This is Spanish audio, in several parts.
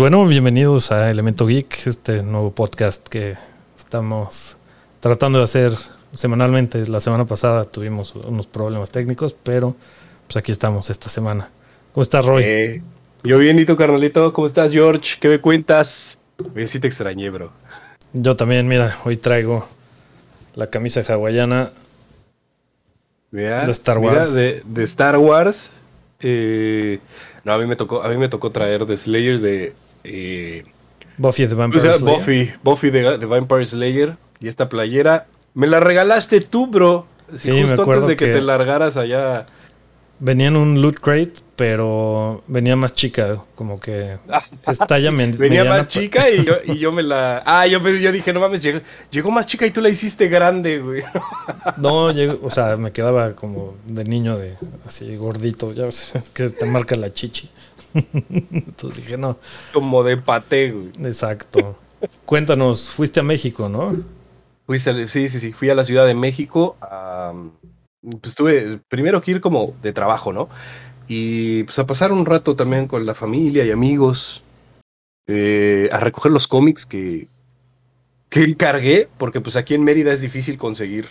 bueno, bienvenidos a Elemento Geek, este nuevo podcast que estamos tratando de hacer semanalmente. La semana pasada tuvimos unos problemas técnicos, pero pues aquí estamos esta semana. ¿Cómo estás, Roy? Eh, yo bien, ¿y carnalito? ¿Cómo estás, George? ¿Qué me cuentas? Oye, sí te extrañé, bro. Yo también, mira, hoy traigo la camisa hawaiana Mira, De Star mira, Wars. de, de Star Wars. Eh, no, a mí me tocó, a mí me tocó traer de Slayers de. Eh, Buffy the o Vampire sea, Slayer. Buffy, Buffy Vampire Slayer. Y esta playera. Me la regalaste tú, bro. Sí, Sí, me justo acuerdo antes de que, que- te largaras allá. Venía en un loot crate, pero venía más chica, como que es talla men- Venía mediana, más chica y yo, y yo me la. Ah, yo, me- yo dije, no mames, llegó, llegó más chica y tú la hiciste grande, güey. No, llegó- o sea, me quedaba como de niño, de así gordito, ya ves, es que te marca la chichi. Entonces dije, no, Como de paté, güey. exacto. Cuéntanos, fuiste a México, ¿no? Fuiste sí, sí, sí. Fui a la Ciudad de México. a, pues tuve primero que ir como de trabajo, ¿no? Y pues a pasar un rato también con la familia y amigos. eh, a recoger los cómics que, que encargué, porque pues aquí en Mérida es difícil conseguir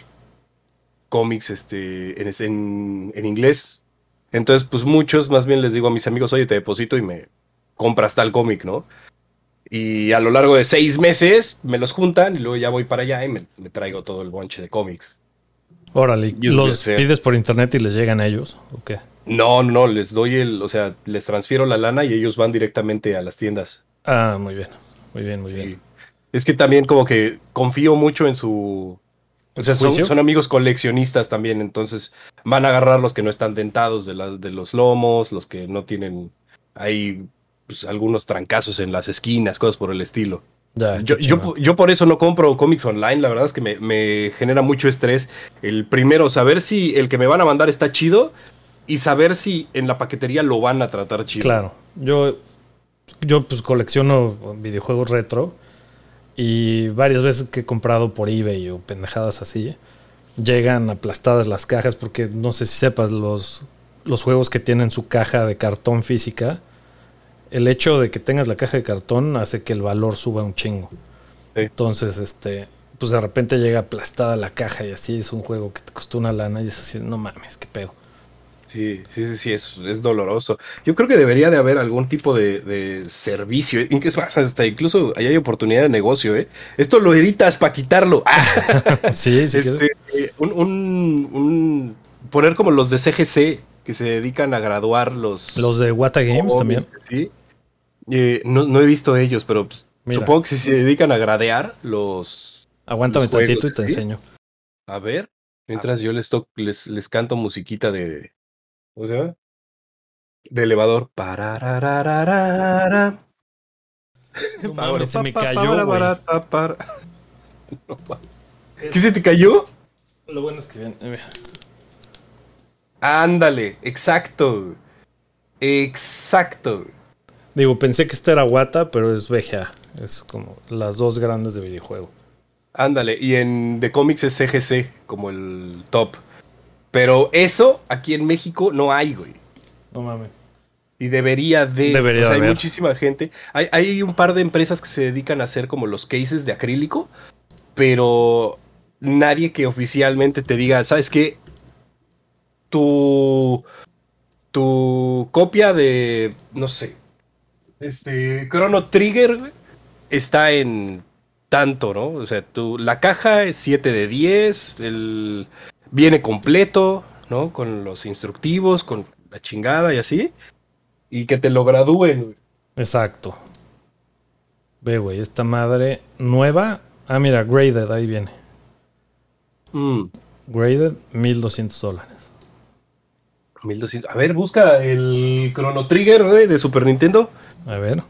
cómics este, en, es- en, en inglés. Entonces, pues muchos, más bien les digo a mis amigos, oye, te deposito y me compras tal cómic, ¿no? Y a lo largo de seis meses me los juntan y luego ya voy para allá y me, me traigo todo el bonche de cómics. Órale, ¿los pides por internet y les llegan a ellos? ¿O qué? No, no, les doy el, o sea, les transfiero la lana y ellos van directamente a las tiendas. Ah, muy bien, muy bien, muy bien. Y es que también como que confío mucho en su... O sea, son, amigos coleccionistas también, entonces van a agarrar los que no están dentados de, la- de los lomos, los que no tienen ahí pues, algunos trancazos en las esquinas, cosas por el estilo. Ya, Yo, yo, yo por eso no compro cómics online, la verdad es que me, me genera mucho estrés. El primero, saber si el que me van a mandar está chido y saber si en la paquetería lo van a tratar chido. Claro, yo, yo pues colecciono videojuegos retro y varias veces que he comprado por eBay o pendejadas así, llegan aplastadas las cajas porque no sé si sepas, los, los juegos que tienen su caja de cartón física, el hecho de que tengas la caja de cartón hace que el valor suba un chingo. Sí. Entonces, este, pues de repente llega aplastada la caja y así es un juego que te costó una lana y es así, no mames, qué pedo. Sí, sí, sí, sí, es, es doloroso. Yo creo que debería de haber algún tipo de, de servicio. Y es más, hasta incluso ahí hay oportunidad de negocio, ¿eh? Esto lo editas para quitarlo. Ah, sí, sí. este, un, un- un- poner como los de CGC que se dedican a graduar los... Los de Wata Games también. Sí. Eh, no, no he visto ellos, pero pues, supongo que si se dedican a gradear los... Aguántame los juegos, tantito y te ¿sí? enseño. A ver, mientras yo les, les, les canto musiquita de... ¿Cómo se llama? De elevador. Pararararara. No Pa- mames, se me cayó. No ¿Qué se te cayó? Lo bueno es que bien. eh, Ándale, exacto. Exacto. Digo, pensé que este era Wata, pero es VGA. Es como las dos grandes de videojuego. Ándale, y en The Comics es CGC como el top. Pero eso aquí en México no hay, güey. No mames. Y debería de. Debería o sea, hay haber. muchísima gente. Hay, hay un par de empresas que se dedican a hacer como los cases de acrílico, pero nadie que oficialmente te diga, ¿sabes qué? Tu. Tu copia de. No sé. Este. Chrono Trigger, güey, está en tanto, ¿no? O sea, tu, la caja es 7 de 10, el, viene completo, ¿no? Con los instructivos, con la chingada y así. Y que te lo gradúen. Exacto. Ve, güey, esta madre nueva. Ah, mira, graded, ahí viene. Mm, Graded, 1200 dólares. 1200. A ver, busca el Chrono Trigger, güey, de Super Nintendo. A ver.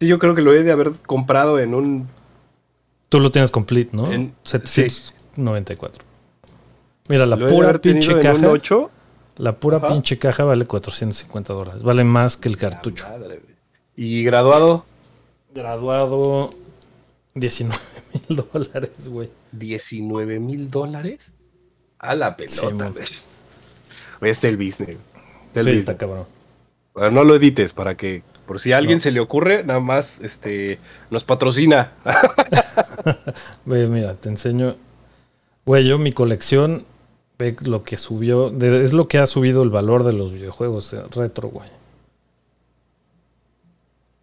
Sí, yo creo que lo he de haber comprado en un. Tú lo tienes complete, ¿no? En- 794. Mira, la lo pura pinche en un caja. 8. La pura Ajá. pinche caja vale 450 dólares. Vale más que el cartucho. Madre. Y graduado, Graduado 19 mil dólares, güey. 19 mil dólares. A la Sí, pelota, güey. Está el business. Está el Sí, business. está cabrón. Bueno, no lo edites para que, por si a alguien se le ocurre, nada más este, nos patrocina. Güey, mira, te enseño. Güey, yo mi colección, ve lo que subió, de- es lo que ha subido el valor de los videojuegos eh, retro, güey.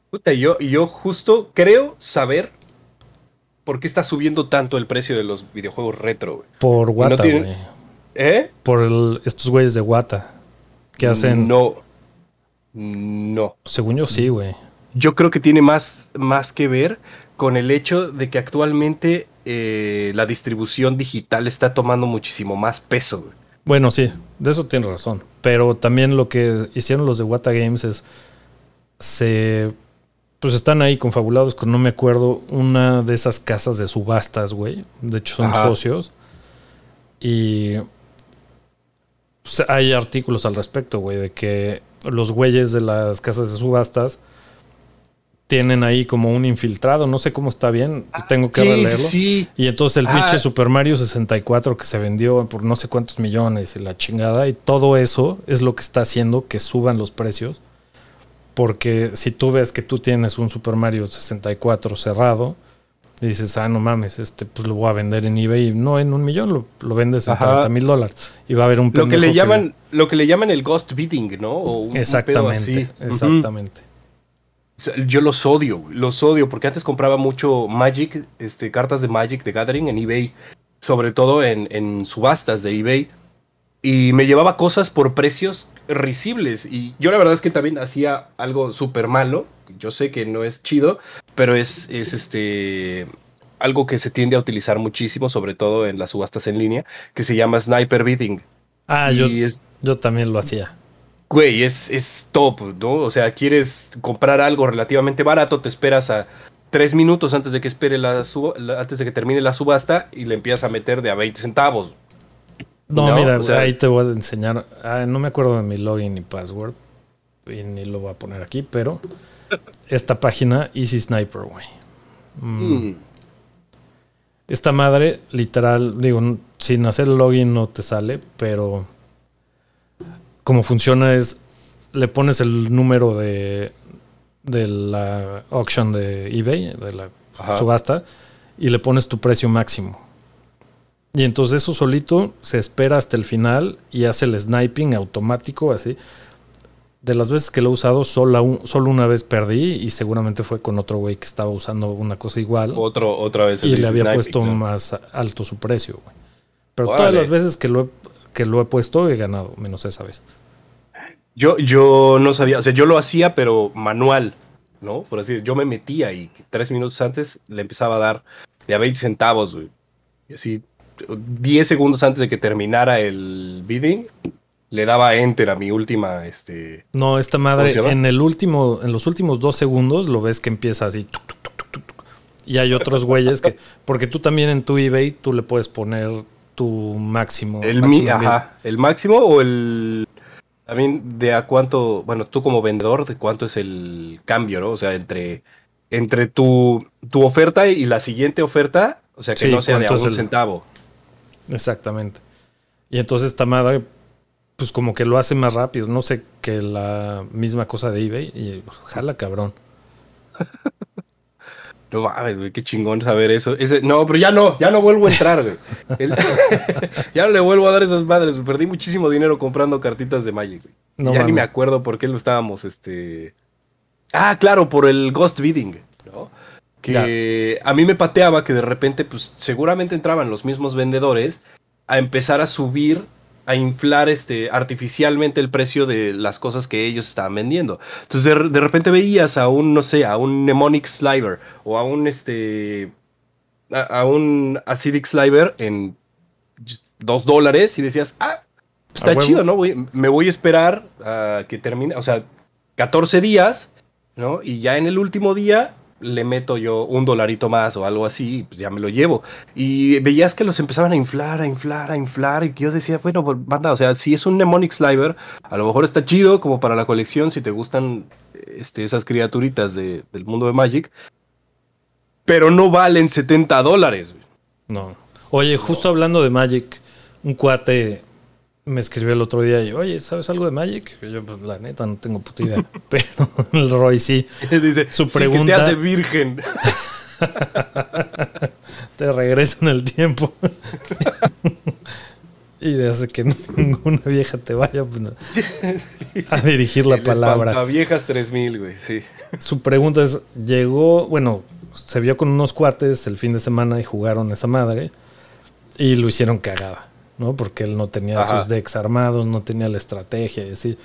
Puta, yo, yo justo creo saber por qué está subiendo tanto el precio de los videojuegos retro, güey. Por Wata, tienen- güey. ¿Eh? Por el- estos güeyes de Wata. Que hacen. No. No. Según yo, sí, güey. Yo creo que tiene más, más que ver con el hecho de que actualmente eh, la distribución digital está tomando muchísimo más peso, güey. Bueno, sí, de eso tienes razón. Pero también lo que hicieron los de Wata Games es. Se. Pues están ahí confabulados con, no me acuerdo, una de esas casas de subastas, güey. De hecho, son Ajá. socios. Y. pues, hay artículos al respecto, güey, de que los güeyes de las casas de subastas tienen ahí como un infiltrado. No sé cómo está bien. Tengo que Sí. Y entonces el Ah. pinche Super Mario 64 que se vendió por no sé cuántos millones y la chingada. Y todo eso es lo que está haciendo que suban los precios. Porque si tú ves que tú tienes un Super Mario 64 cerrado y dices, ah, no mames, este pues lo voy a vender en eBay. No en un millón, lo, lo vendes en Ajá. 30 mil dólares. Y va a haber un Lo que le llaman, lo que le llaman el ghost bidding, ¿no? O un- un pedo Exactamente, así. Exactamente. Sea, Yo los odio, los odio, porque antes compraba mucho Magic, este, cartas de Magic de Gathering en eBay, sobre todo en, en subastas de eBay, y me llevaba cosas por precios risibles. Y yo la verdad es que también hacía algo súper malo, yo sé que no es chido, pero es, es este algo que se tiende a utilizar muchísimo, sobre todo en las subastas en línea, que se llama sniper bidding. Ah, y yo, es, yo también lo hacía. Güey, es, es top, ¿no? O sea, quieres comprar algo relativamente barato, te esperas a tres minutos antes de que espere la, la- antes de que termine la subasta y le empiezas a meter de a 20 centavos. No, No, mira, o sea- ahí te voy a enseñar. Ah, no me acuerdo de mi login ni password. Y ni lo voy a poner aquí, pero esta página, Easy Sniper, güey. Mm. Mm. Esta madre, literal, digo, sin hacer el login no te sale, pero como funciona es, le pones el número de, de la auction de eBay, de la Ajá. subasta, y le pones tu precio máximo. Y entonces eso solito se espera hasta el final y hace el sniping automático, así. De las veces que lo he usado, solo, un- solo una vez perdí y seguramente fue con otro güey que estaba usando una cosa igual Otro, otra vez. el y le había Sniping, puesto ¿no? más alto su precio, güey. Pero Órale. todas las veces que lo, he, que lo he puesto he ganado, menos esa vez. Yo, yo no sabía, o sea, yo lo hacía, pero manual, ¿no? Por así decirlo. yo me metía y tres minutos antes le empezaba a dar de a 20 centavos, güey. Y así, 10 segundos antes de que terminara el bidding, le daba enter a mi última, este... No, esta ¿Cómo madre en el último, en los últimos dos segundos lo ves que empieza así. tuc, tuc, tuc. Y hay otros güeyes que, porque tú también en tu eBay tú le puedes poner tu máximo. El, máximo mi, ajá, el máximo o el... También de a cuánto, bueno, tú como vendedor, de cuánto es el cambio, ¿no? O sea, entre, entre tu, tu oferta y la siguiente oferta, o sea, que Sí, no sea de a ¿cuánto un el- centavo. Exactamente. Y entonces esta madre, pues como que lo hace más rápido. No sé que la misma cosa de eBay. Y jala cabrón. No mames, güey, qué chingón saber eso. Ese, no, pero ya no, ya no vuelvo a entrar, güey. El- ya no le vuelvo a dar esas madres. güey. Perdí muchísimo dinero comprando cartitas de Magic, güey. No ya ni me acuerdo por qué lo estábamos, este... Ah, claro, por el Ghost Bidding, ¿no? Que a mí me pateaba que de repente, pues seguramente entraban los mismos vendedores a empezar a subir, a inflar este, artificialmente el precio de las cosas que ellos estaban vendiendo. Entonces de, de repente veías a un, no sé, a un Mnemonic Sliver o a un, este, a, a un Acidic Sliver en dos dólares y decías, ah, está chido, ¿no? Voy- me voy a esperar a que termine, o sea, 14 días, ¿no? Y ya en el último día le meto yo un dolarito más o algo así, pues ya me lo llevo. Y veías que los empezaban a inflar, a inflar, a inflar, y que yo decía, bueno, pues, banda, o sea, si es un Mnemonic Sliver, a lo mejor está chido como para la colección, si te gustan este, esas criaturitas de- del mundo de Magic, pero no valen 70 dólares. No. Oye, justo hablando de Magic, un cuate me escribió el otro día y, oye, ¿sabes algo de Magic? Y yo, pues la neta, no tengo puta idea. Pero el Roy sí. Dice, Su "Sí que te pregunta- hace virgen. Te regresa en el tiempo. y hace que ninguna vieja te vaya pues, a dirigir la El palabra. viejas 3000, güey, sí. Su pregunta es, llegó, bueno, se vio con unos cuates el fin de semana y jugaron esa madre y lo hicieron cagada, ¿no? Porque él no tenía Ajá. sus decks armados, no tenía la estrategia y así.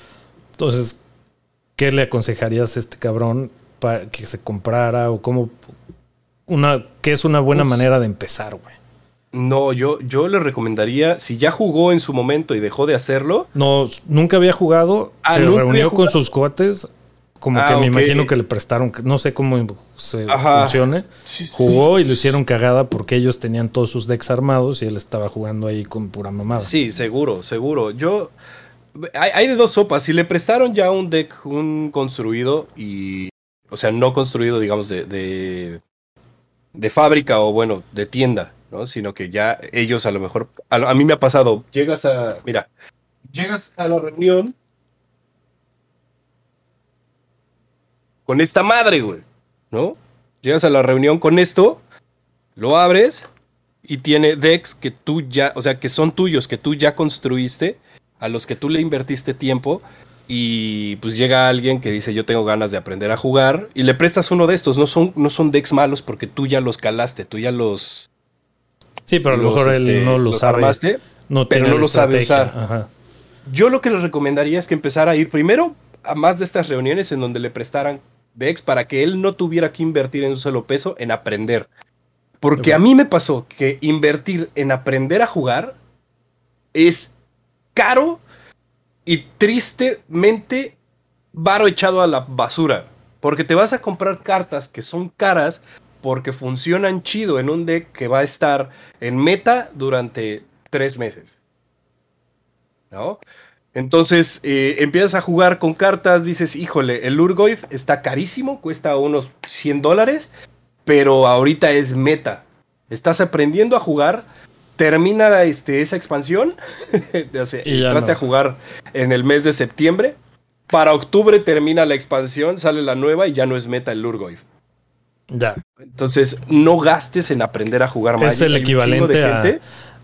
Entonces, ¿qué le aconsejarías a este cabrón para que se comprara o cómo una qué es una buena Uf. manera de empezar, güey? No, yo, yo le recomendaría, si ya jugó en su momento y dejó de hacerlo, No, nunca había jugado, Ah, se ¿nunca había reunió con sus cuates, como Ah, que me imagino que le prestaron, no sé cómo se Ajá. funcione. Sí, sí. Jugó y lo hicieron cagada porque ellos tenían todos sus decks armados y él estaba jugando ahí con pura mamada. Sí, seguro, seguro. Yo. Hay, hay de dos sopas. Si le prestaron ya un deck, un construido y. O sea, no construido, digamos, de. de, de fábrica o bueno, de tienda, ¿no? Sino que ya ellos a lo mejor. A, a mí me ha pasado. Llegas a. Mira. Llegas a la reunión. Con esta madre, güey. ¿No? Llegas a la reunión con esto. Lo abres y tiene decks que tú ya, o sea, que son tuyos, que tú ya construiste, a los que tú le invertiste tiempo. Y pues llega alguien que dice yo tengo ganas de aprender a jugar y le prestas uno de estos. No son, no son decks malos porque tú ya los calaste, tú ya los, Sí, pero a lo los, mejor este, él no lo los sabe. armaste. no pero no la lo sabe usar. Ajá. Yo lo que les recomendaría es que empezara a ir primero a más de estas reuniones en donde le prestaran decks para que él no tuviera que invertir en un solo peso en aprender. Porque a mí me pasó que invertir en aprender a jugar es caro y tristemente varo echado a la basura. Porque te vas a comprar cartas que son caras porque funcionan chido en un deck que va a estar en meta durante tres meses. ¿No? Entonces eh, empiezas a jugar con cartas, dices, híjole, el Urgoyf está carísimo, cuesta unos 100 dólares, pero ahorita es meta. Estás aprendiendo a jugar, termina este, esa expansión, o sea, Y ya entraste no. a jugar en el mes de septiembre, para octubre termina la expansión, sale la nueva y ya no es meta el Urgoyf. Ya. Entonces, no gastes en aprender a jugar Magic. Es el de equivalente a, gente-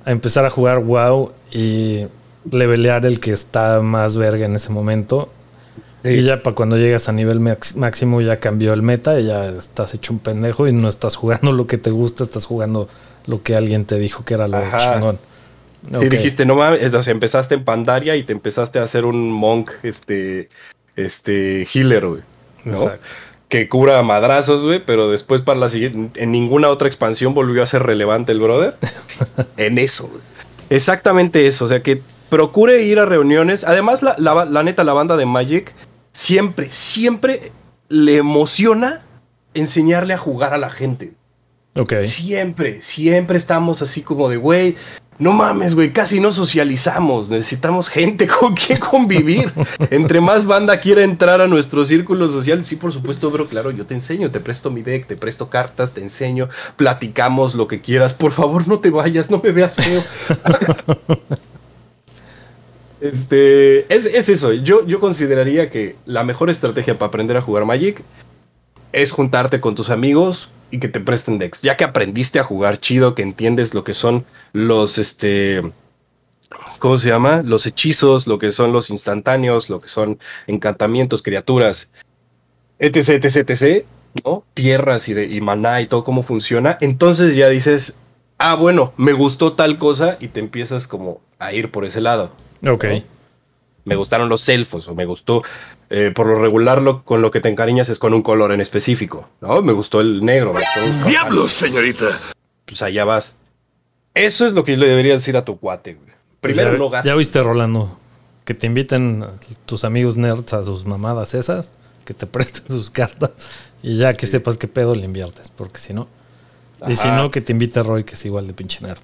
a empezar a jugar WoW y levelear el que está más verga en ese momento. Sí. Y ya para cuando llegas a nivel máximo ya cambió el meta y ya estás hecho un pendejo y no estás jugando lo que te gusta, estás jugando lo que alguien te dijo que era lo Ajá. chingón. Sí, Ok. dijiste, no mames, o sea, empezaste en Pandaria y te empezaste a hacer un monk, este, este, healer, güey. ¿no? Exacto. Que cura a madrazos, güey, pero después para la siguiente, en ninguna otra expansión volvió a ser relevante el brother. en eso, güey. Exactamente eso, o sea, que procure ir a reuniones. Además, la, la- la neta, la banda de Magic siempre, siempre le emociona enseñarle a jugar a la gente. Ok. Siempre, siempre estamos así como de, güey, no mames, güey, casi no socializamos. Necesitamos gente con quien convivir. Entre más banda quiera entrar a nuestro círculo social, sí, por supuesto, bro, claro, yo te enseño, te presto mi deck, te presto cartas, te enseño, platicamos lo que quieras. Por favor, no te vayas, no me veas feo. Este, es, es eso. Yo, yo consideraría que la mejor estrategia para aprender a jugar Magic es juntarte con tus amigos y que te presten decks. Ya que aprendiste a jugar chido, que entiendes lo que son los, este, ¿cómo se llama? Los hechizos, lo que son los instantáneos, lo que son encantamientos, criaturas, etc, etc, etc, ¿no? Tierras y, de, y maná y todo cómo funciona. Entonces ya dices, ah, bueno, me gustó tal cosa y te empiezas como a ir por ese lado. Ok. ¿no? Me gustaron los elfos o me gustó, eh, por lo regular lo, con lo que te encariñas es con un color en específico, ¿no? Me gustó el negro. me gustó los ¡Diablos, señorita! Pues allá vas. Eso es lo que le deberías decir a tu cuate, güey. Primero ya, no gastes. ya viste, Rolando, que te inviten tus amigos nerds a sus mamadas esas, que te presten sus cartas y ya que sepas qué pedo le inviertes, porque si no. Y si no, que te invite Roy, que es igual de pinche nerd.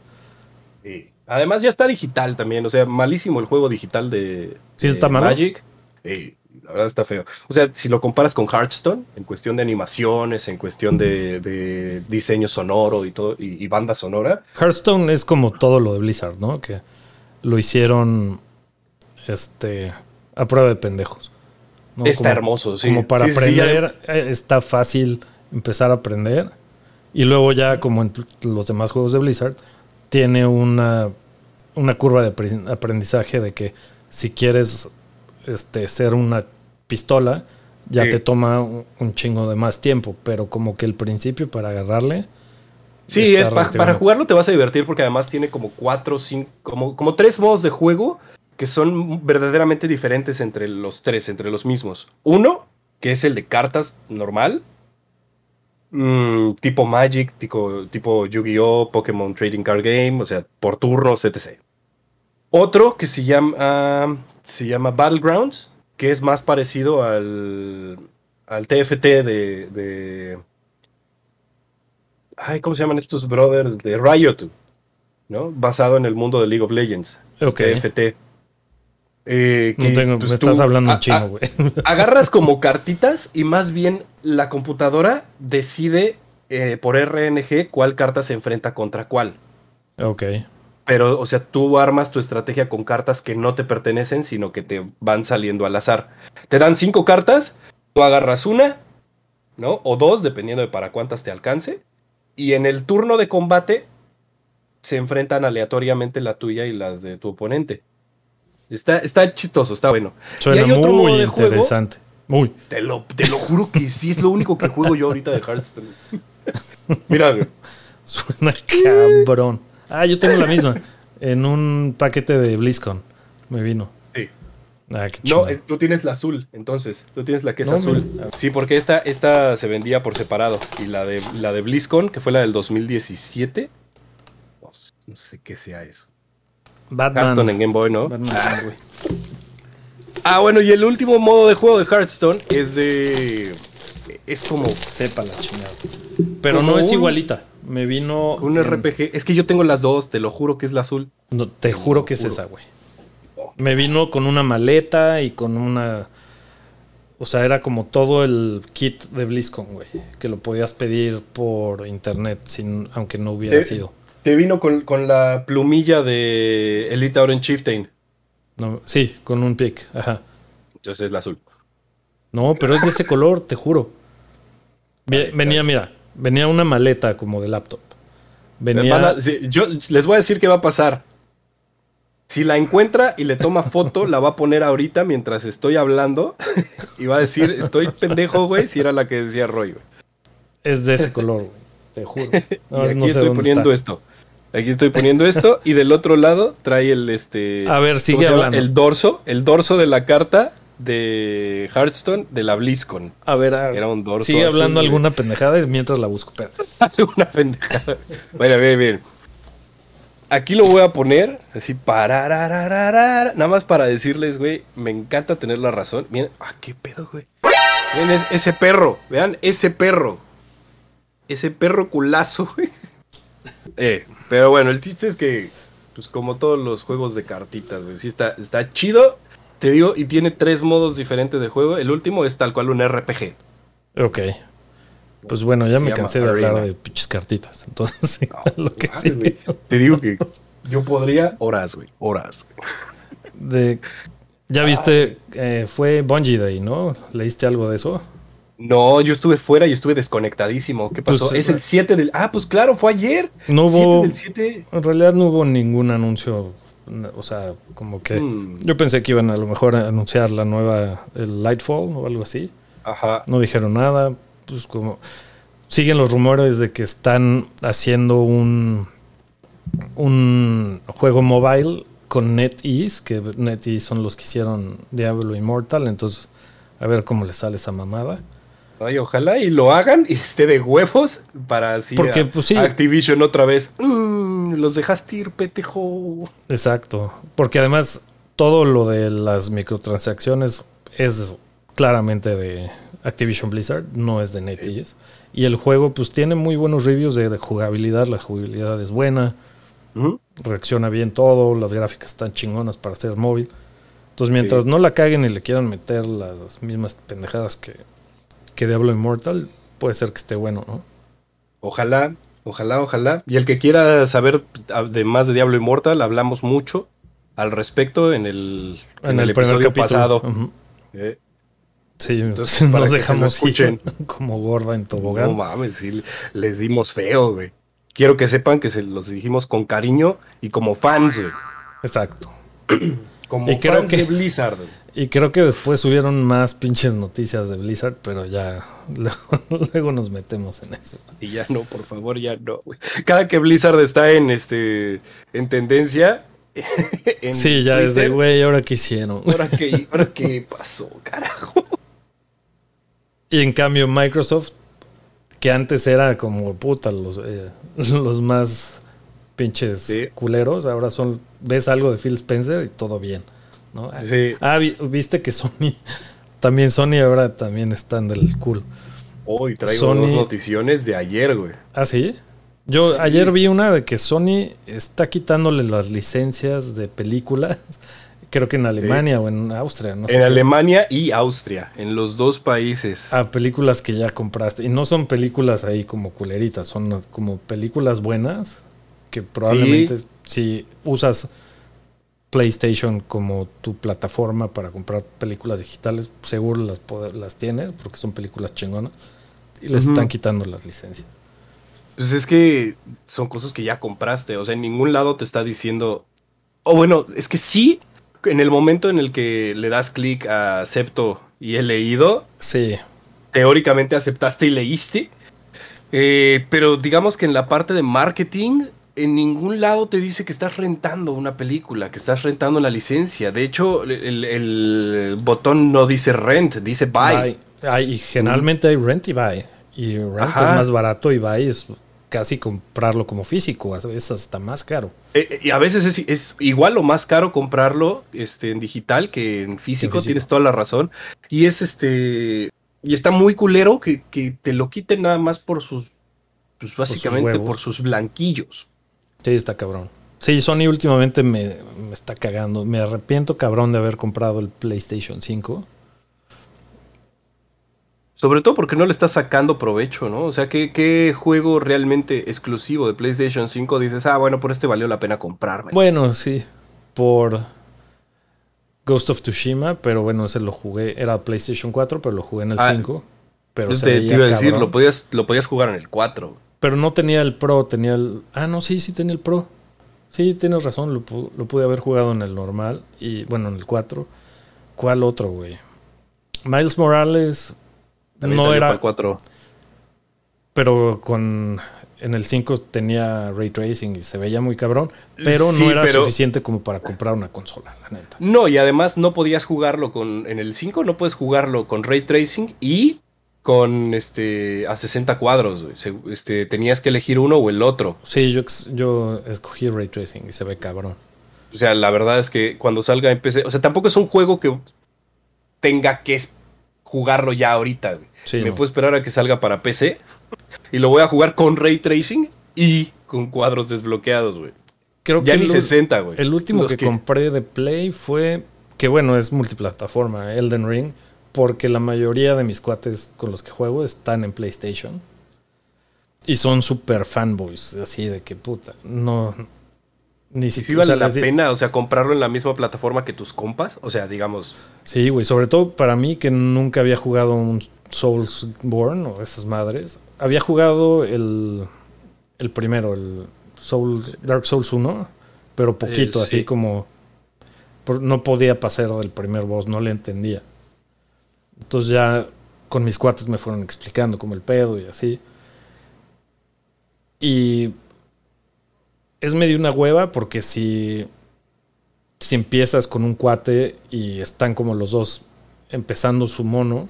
Sí. Además ya está digital también, o sea, malísimo el juego digital de, ¿Sí de está malo? Magic. Sí, la verdad está feo. O sea, si lo comparas con Hearthstone, en cuestión de animaciones, en cuestión de, de diseño sonoro y todo, y, y banda sonora, Hearthstone es como todo lo de Blizzard, ¿no? Que lo hicieron este, a prueba de pendejos. ¿no? Está Como- hermoso, sí. Como para Sí, sí, ya- aprender, eh, está fácil empezar a aprender. Y luego ya, como en los demás juegos de Blizzard, tiene una, una curva de apre- aprendizaje de que si quieres este, ser una pistola, ya Sí. te toma un, chingo de más tiempo. Pero como que el principio para agarrarle... Sí, es pa- para jugarlo te vas a divertir porque además tiene como cuatro, cinco, como, como tres modos de juego que son verdaderamente diferentes entre los tres, entre los mismos. Uno, que es el de cartas normal, mm, tipo Magic, tipo, tipo Yu-Gi-Oh, Pokémon Trading Card Game, o sea, por turnos, etc. Otro que se llama, se llama Battlegrounds, que es más parecido al, al TFT de, de... Ay, ¿cómo se llaman estos brothers? De Riot, ¿no? Basado en el mundo de League of Legends. TFT. Eh, No tengo, pues, me estás hablando a- a- güey. agarras como cartitas y más bien la computadora decide eh, por RNG cuál carta se enfrenta contra cuál. ok. Pero, o sea, tú armas tu estrategia con cartas que no te pertenecen, sino que te van saliendo al azar. Te dan cinco cartas, tú agarras una, ¿no? O dos, dependiendo de para cuántas te alcance. Y en el turno de combate se enfrentan aleatoriamente la tuya y las de tu oponente. Está, está chistoso, está bueno. Suena y hay otro muy modo de juego. interesante. Muy. Te lo, te lo juro que sí, es lo único que juego yo ahorita de Hearthstone. Mira, güey. Suena cabrón. Ah, yo tengo la misma. En un paquete de BlizzCon. Me vino. Sí. Ah, qué No, tú tienes la azul, entonces. Tú tienes la que es No, azul. mira. Sí, porque esta, esta se vendía por separado. Y la de, la de BlizzCon, que fue la del 2017. No, no sé qué sea eso. Batman. Hearthstone en Game Boy, ¿no? Batman, Ah, güey. ah, bueno, y el último modo de juego de Hearthstone es de. Es como Sepa la chingada. Pero Como no es un- igualita. Me vino. un en- RPG. Es que yo tengo las dos, te lo juro que es la azul. No, te juro que es esa, güey. Me vino con una maleta y con una. O sea, era como todo el kit de BlizzCon, güey. Que lo podías pedir por internet, sin, aunque no hubiera Eh, sido. Te vino con, con la plumilla de Elite Auron Chieftain. No, sí, con un pick. Ajá. Entonces es la azul. No, pero es de ese color, te juro. Ve- Venía, mira, venía una maleta como de laptop. Venía. Van a- sí, yo les voy a decir qué va a pasar. Si la encuentra y le toma foto, la va a poner ahorita mientras estoy hablando y va a decir, estoy pendejo, güey, si era la que decía Roy, güey. Es de ese color, güey. Te juro. Y No, aquí no sé estoy poniendo está. esto. Aquí estoy poniendo esto y del otro lado trae el este. A ver, ¿cómo sigue hablando. El dorso, el dorso de la carta de Hearthstone de la BlizzCon. A ver, a- Era un dorso sigue hablando alguna pendejada y mientras la busco. Espera. Una pendejada. Mira, bien, bien. Aquí lo voy a poner así para nada más para decirles, güey, me encanta tener la razón. Miren, ah, qué pedo, güey. Miren es- ese perro, vean ese perro. Ese perro culazo, güey. Eh, pero bueno, el chiste es que pues como todos los juegos de cartitas, güey, sí está está chido. Te digo, y tiene tres modos diferentes de juego. El último es tal cual un RPG. Ok. Pues bueno, ya Se me cansé de hablar de pinches cartitas. Entonces, lo que sí. güey. Te digo que yo podría horas, güey, horas. güey. De, ya viste, eh, fue Bungie Day, ¿no? ¿Leíste algo de eso? No, yo estuve fuera y estuve desconectadísimo. ¿Qué pasó? Pues, es el 7 del. Ah, pues claro, fue ayer. No 7 hubo. del 7. En realidad no hubo ningún anuncio. O sea, como que. Mm. Yo pensé que iban a lo mejor a anunciar la nueva, el Lightfall o algo así. Ajá. No dijeron nada. Pues como. Siguen los rumores de que están haciendo un. Un juego mobile con NetEase, que NetEase son los que hicieron Diablo Immortal. Entonces, a ver cómo les sale esa mamada. Ay, ojalá y lo hagan y esté de huevos para así. Porque, a- pues, sí. Activision otra vez. Mm, los dejaste ir, petejo. Exacto. Porque además todo lo de las microtransacciones es claramente de Activision Blizzard, no es de NetEase. Y el juego pues tiene muy buenos reviews de, de jugabilidad, la jugabilidad es buena, reacciona bien todo, las gráficas están chingonas para ser móvil. Entonces mientras Sí. no la caguen y le quieran meter las mismas pendejadas que, que Diablo Immortal, puede ser que esté bueno, ¿no? Ojalá, ojalá, ojalá. Y el que quiera saber de más de Diablo Immortal, hablamos mucho al respecto en el, en, el, episodio pasado. ¿eh? Sí, Entonces, nos dejamos escuchen. como gorda en tobogán. No mames, sí, les dimos feo, güey. Quiero que sepan que se los dijimos con cariño y como fans, güey. Exacto. como y fans que, de Blizzard. Y creo que después subieron más pinches noticias de Blizzard, pero ya luego, nos metemos en eso. Y ya no, por favor, ya no. Cada que Blizzard está en este en tendencia, sí, ya desde, güey, ¿ahora qué hicieron? ¿Ahora qué, ¿Ahora qué pasó, carajo? Y en cambio Microsoft, que antes era como puta, los, eh, los más pinches culeros, ahora son, ves algo de Phil Spencer y todo bien. ¿No? Sí. Ah, viste que Sony, también Sony ahora también están del cool. Hoy traigo dos noticiones de ayer, güey. ¿Ah, sí? Yo ayer vi una de que Sony está quitándole las licencias de películas creo que en Alemania o en Austria. No sé en Alemania y Austria, en los dos países. A películas que ya compraste. Y no son películas ahí como culeritas, son como películas buenas que probablemente si usas PlayStation como tu plataforma para comprar películas digitales, seguro las, las tienes porque son películas chingonas y les están quitando las licencias. Pues es que son cosas que ya compraste, o sea, en ningún lado te está diciendo, o bueno, es que sí, en el momento en el que le das clic a acepto y he leído, sí. teóricamente aceptaste y leíste. Eh, pero digamos que en la parte de marketing, en ningún lado te dice que estás rentando una película, que estás rentando la licencia. De hecho, el, botón no dice rent, dice buy. y generalmente hay rent y buy. Y rent es más barato y buy es casi comprarlo como físico, a veces hasta más caro. Eh, eh, y a veces es, igual o más caro comprarlo este, en digital que en físico, tienes toda la razón. Y es este. Y está muy culero que, te lo quiten nada más por sus. Pues básicamente por sus, blanquillos. Sí, está cabrón. Sí, Sony últimamente me, me, está cagando. Me arrepiento cabrón de haber comprado el PlayStation 5. Sobre todo porque no le estás sacando provecho, ¿no? O sea, ¿qué, juego realmente exclusivo de PlayStation 5 dices, ah, bueno, por este valió la pena comprarme? Bueno, sí, por Ghost of Tsushima, pero bueno, ese lo jugué, era PlayStation 4, pero lo jugué en el 5. Ah, pero te, iba a decir, lo podías, lo podías jugar en el 4. Pero no tenía el Pro, tenía el... Ah, no, sí, sí tenía el Pro. Sí, tienes razón, lo, lo pude haber jugado en el normal y, bueno, en el 4. ¿Cuál otro, güey? Miles Morales, no era. 4. Pero con. En el 5 tenía ray tracing y se veía muy cabrón, pero no era suficiente como para comprar una consola, la neta. No, y además no podías jugarlo con. En el 5 no puedes jugarlo con ray tracing y con este a 60 cuadros. Este, tenías que elegir uno o el otro. Sí, yo, yo escogí ray tracing y se ve cabrón. O sea, la verdad es que cuando salga en PC, o sea, tampoco es un juego que tenga que jugarlo ya ahorita. Me puedo esperar a que salga para PC y lo voy a jugar con ray tracing y con cuadros desbloqueados, güey. Creo ya que ni 60, güey. El último que, compré de Play fue que bueno, es multiplataforma, Elden Ring, porque la mayoría de mis cuates con los que juego están en PlayStation. Y son super fanboys, así de que puta, no ni siquiera vale la pena, o sea, comprarlo en la misma plataforma que tus compas, o sea, digamos. Sí, güey, sobre todo para mí que nunca había jugado un Soulsborne o esas madres. Había jugado el, el primero, el Soul, Dark Souls 1, pero poquito, así como no podía pasar del primer boss, no le entendía. Entonces ya con mis cuates me fueron explicando como el pedo y así. Y es medio una hueva porque si, si empiezas con un cuate y están como los dos empezando su mono,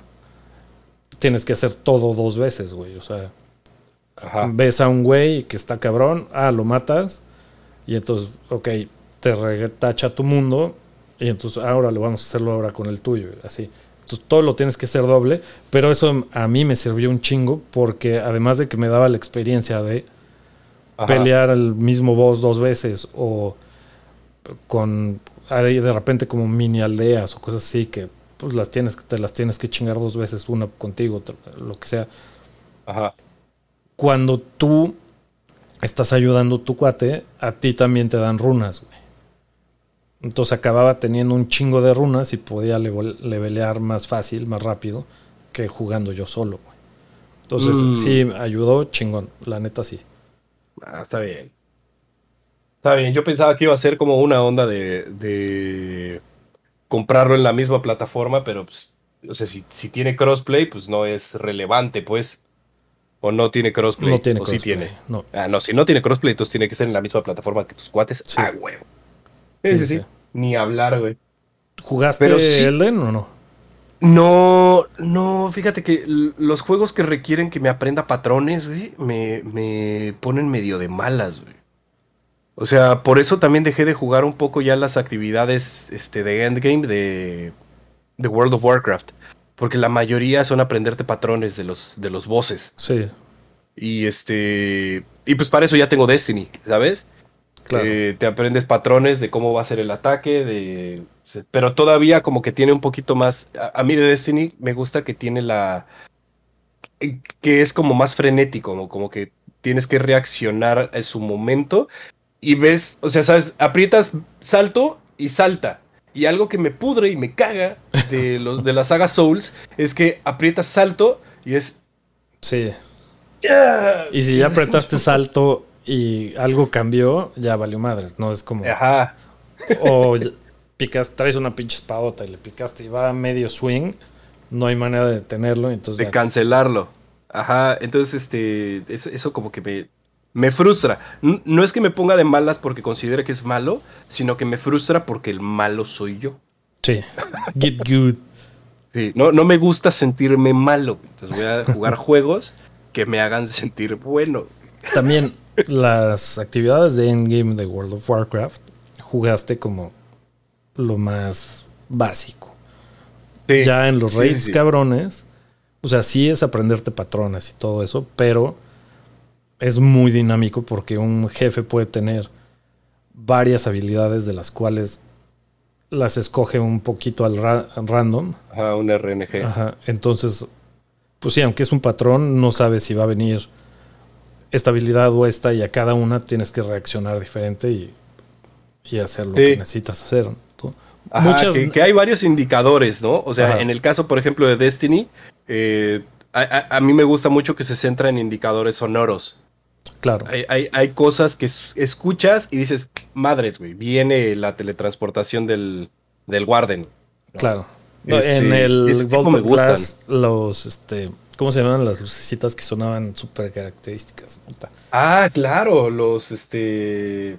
tienes que hacer todo dos veces, güey. O sea, ves a un güey que está cabrón, ah, lo matas, y entonces, ok, te retacha tu mundo, y entonces ahora lo vamos a hacerlo ahora con el tuyo, así. Entonces todo lo tienes que hacer doble, pero eso a mí me sirvió un chingo porque además de que me daba la experiencia de pelear al mismo boss dos veces o con de repente como mini aldeas o cosas así que pues las tienes te las tienes que chingar dos veces una contigo lo que sea. Ajá. cuando tú estás ayudando a tu cuate a ti también te dan runas güey Entonces acababa teniendo un chingo de runas y podía level- levelear más fácil, más rápido que jugando yo solo. güey. Entonces Mm. sí, ayudó chingón. La neta sí. Ah, está bien. Está bien, yo pensaba que iba a ser como una onda de, de comprarlo en la misma plataforma, pero pues, o sea, si, si tiene crossplay, pues no es relevante, pues. O no tiene crossplay. No tiene o sí crossplay, tiene. no. Ah, no, si no tiene crossplay, entonces tiene que ser en la misma plataforma que tus cuates. Sí. Ah, huevo. Sí, sí, sí. Ni hablar, güey. ¿Jugaste Pero sí- Elden o no? No, no, fíjate que los juegos que requieren que me aprenda patrones, güey, me, me ponen medio de malas, güey. O sea, por eso también dejé de jugar un poco ya las actividades este, de Endgame de, de World of Warcraft. Porque la mayoría son aprenderte patrones de los, de los bosses. Sí, Y este. Y pues para eso ya tengo Destiny, ¿sabes? Claro. Eh, te aprendes patrones de cómo va a ser el ataque, de... pero todavía como que tiene un poquito más... A, a mí de Destiny me gusta que tiene la... que es como más frenético, como, como que tienes que reaccionar en su momento y ves, o sea, sabes, aprietas salto y salta. Y algo que me pudre y me caga de, de la saga Souls es que aprietas salto y es... sí. Y si ya apretaste salto y algo cambió, ya valió madres. No es como. Ajá. O picas, traes una pinche espadota y le picaste y va a medio swing. No hay manera de detenerlo. Entonces de ya- cancelarlo. Ajá, entonces este, eso, eso como que me, me frustra. No es que me ponga de malas porque considere que es malo, sino que me frustra porque el malo soy yo. Sí. Get good. Sí, no, no me gusta sentirme malo. Entonces voy a jugar juegos que me hagan sentir bueno. También las actividades de Endgame de World of Warcraft jugaste como lo más básico. Sí, Ya en los raids sí, sí. cabrones, o sea, sí es aprenderte patrones y todo eso, pero es muy dinámico porque un jefe puede tener varias habilidades de las cuales las escoge un poquito al ra- random. Ajá, un RNG. Ajá. Entonces, pues sí, aunque es un patrón, no sabes si va a venir esta habilidad o esta y a cada una tienes que reaccionar diferente y, y hacer lo Sí. que necesitas hacer. Muchas- que, que hay varios indicadores, ¿no? O sea, Ajá. en el caso, por ejemplo, de Destiny, eh, a, a- a mí me gusta mucho que se centra en indicadores sonoros. Claro. Hay, hay- hay cosas que es- escuchas y dices, madres, güey, viene la teletransportación del, del Warden. ¿no? Claro. No, Este, en el Vault of. Glass, los, este, ¿cómo se llaman las lucecitas que sonaban súper características? Puta. Ah, claro, los, este...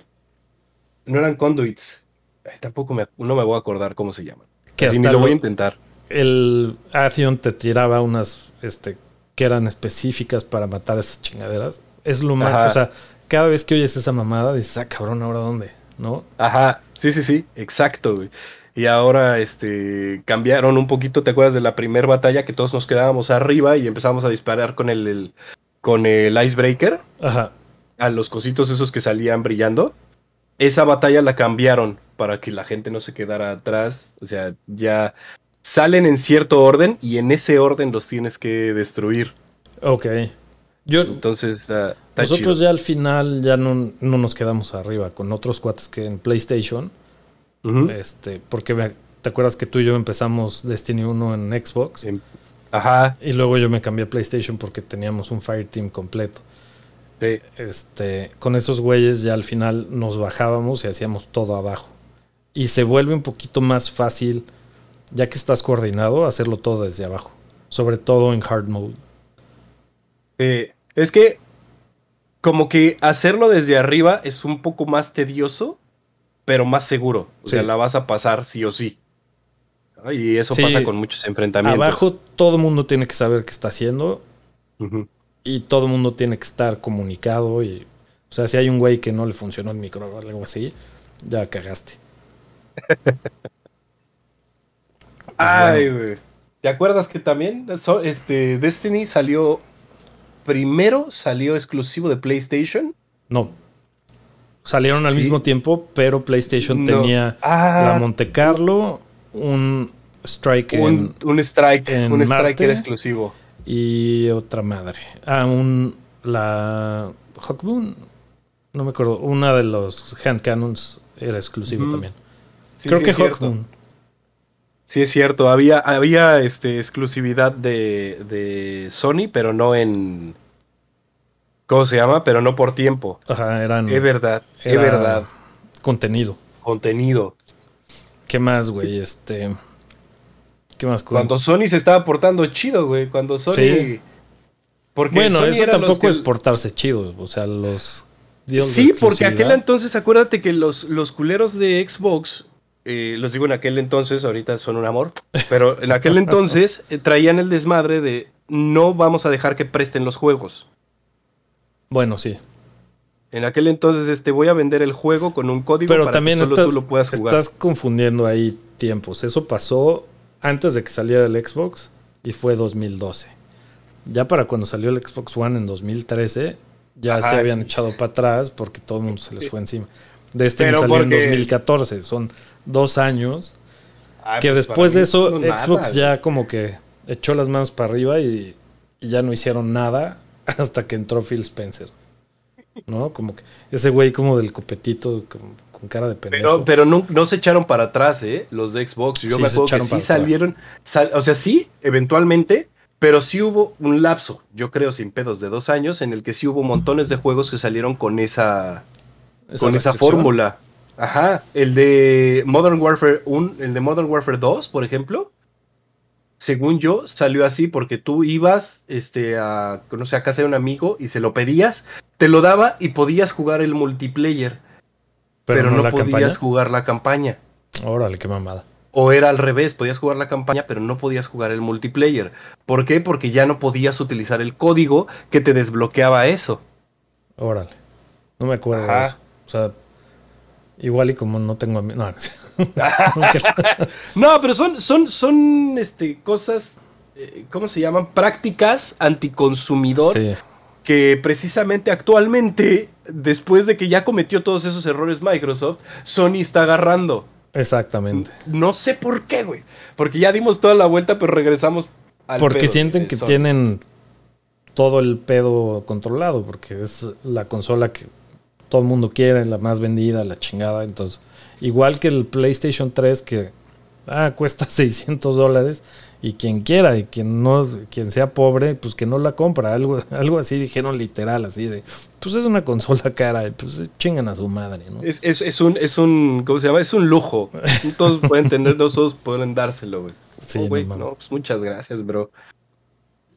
No eran conduits. Ay, tampoco me, no me voy a acordar cómo se llaman. Que Así hasta ni lo voy a intentar. El Atheon te tiraba unas, este, que eran específicas para matar esas chingaderas. Es lo más, Ajá. o sea, cada vez que oyes esa mamada, dices, ah, cabrón, ¿ahora dónde? ¿No? Ajá, sí, sí, sí, exacto, güey. Y ahora, este, cambiaron un poquito, ¿te acuerdas de la primera batalla que todos nos quedábamos arriba y empezamos a disparar con el, el- con el icebreaker Ajá. a los cositos esos que salían brillando? Esa batalla la cambiaron para que la gente no se quedara atrás, o sea, ya salen en cierto orden y en ese orden los tienes que destruir. Ok. Yo, Entonces, está, está nosotros chido. ya al final ya no, no nos quedamos arriba con otros cuates que en PlayStation. Este, porque me- te acuerdas que tú y yo empezamos Destiny 1 en Xbox. Ajá, Y luego yo me cambié a PlayStation porque teníamos un Fireteam completo. sí. Este, con esos güeyes ya al final nos bajábamos y hacíamos todo abajo. Y se vuelve un poquito más fácil, ya que estás coordinado, hacerlo todo desde abajo. Sobre todo en hard mode. Eh, es que como que hacerlo desde arriba es un poco más tedioso, pero más seguro. O sea, la vas a pasar sí o sí. ¿No? Y eso Sí. pasa con muchos enfrentamientos. Abajo todo el mundo tiene que saber qué está haciendo y todo el mundo tiene que estar comunicado. Y, o sea, si hay un güey que no le funcionó el micro o algo así, ya cagaste. Ay, güey. ¿Te acuerdas que también so- este, Destiny salió primero, salió exclusivo de PlayStation? No. Salieron al Sí. mismo tiempo, pero PlayStation No. tenía Ah, la Monte Carlo, un Strike en- un, un strike, en un strike Marte. era exclusivo. y otra madre. Ah, un. La. Hawkmoon. No me acuerdo. Una de los hand cannons era exclusivo también. Sí, Creo sí que. Hawkmoon. Sí, es cierto. Había, había este, exclusividad de, de Sony, pero no en. ¿Cómo se llama? Pero no por tiempo. Ajá, eran. Es verdad, es verdad. Contenido. Contenido. ¿Qué más, güey? Este. ¿Qué más? Cuando Sony se estaba portando chido, güey. Cuando Sony. Sí. Porque bueno, Sony eso tampoco que- es portarse chido. O sea, los. Sí, porque aquel entonces, acuérdate que los, los culeros de Xbox, eh, los digo en aquel entonces, ahorita son un amor, pero en aquel entonces eh, traían el desmadre de no vamos a dejar que presten los juegos. Bueno, sí. En aquel entonces, este, voy a vender el juego con un código Pero para también que solo estás, tú lo puedas jugar. estás confundiendo ahí tiempos. Eso pasó antes de que saliera el Xbox y fue 2012. Ya para cuando salió el Xbox One en 2013, ya Ajá. se habían echado para atrás porque todo el mundo se les fue encima. De este Pero que salió porque- en 2014. Son dos años. Ay, que pues, después de eso, no Xbox ya como que echó las manos para arriba y, y ya no hicieron nada hasta que entró Phil Spencer. ¿No? Como que ese güey como del copetito con, con cara de pendejo. Pero, pero no, no se echaron para atrás, ¿eh? Los de Xbox. Yo Sí, me acuerdo que sí salieron. sal- o sea, sí, eventualmente. Pero sí hubo un lapso, yo creo, sin pedos, de dos años, en el que sí hubo montones de juegos que salieron con esa, con esa fórmula. Ajá. El de Modern Warfare 1, el de Modern Warfare 2, por ejemplo. Según yo, salió así porque tú ibas este, a, no sé, a casa de un amigo y se lo pedías, te lo daba y podías jugar el multiplayer, pero, no, podías campaña. jugar la campaña. Órale, qué mamada. O era al revés, podías jugar la campaña, pero no podías jugar el multiplayer. ¿Por qué? Porque ya no podías utilizar el código que te desbloqueaba eso. Órale. No me acuerdo de eso. O sea, igual y como no tengo No, no, No, pero son, son, son este, cosas, eh, ¿cómo se llaman? Prácticas anticonsumidor sí. que precisamente actualmente, después de que ya cometió todos esos errores Microsoft, Sony está agarrando. Exactamente. No sé por qué, güey. Porque ya dimos toda la vuelta, pero regresamos al Porque pedo sienten que Sony. tienen todo el pedo controlado, porque es la consola que todo el mundo quiere, la más vendida, la chingada. Entonces, igual que el PlayStation 3 que ah, cuesta 600 dólares y quien quiera y quien no, quien sea pobre, pues que no la compra. Algo, algo así dijeron literal, así de, pues es una consola cara, pues chingan a su madre, ¿no? Es, es- es un, es un, ¿cómo se llama? Es un lujo. Todos pueden tenerlo, todos pueden dárselo, güey. Sí, Oh, güey, no pues muchas gracias, bro.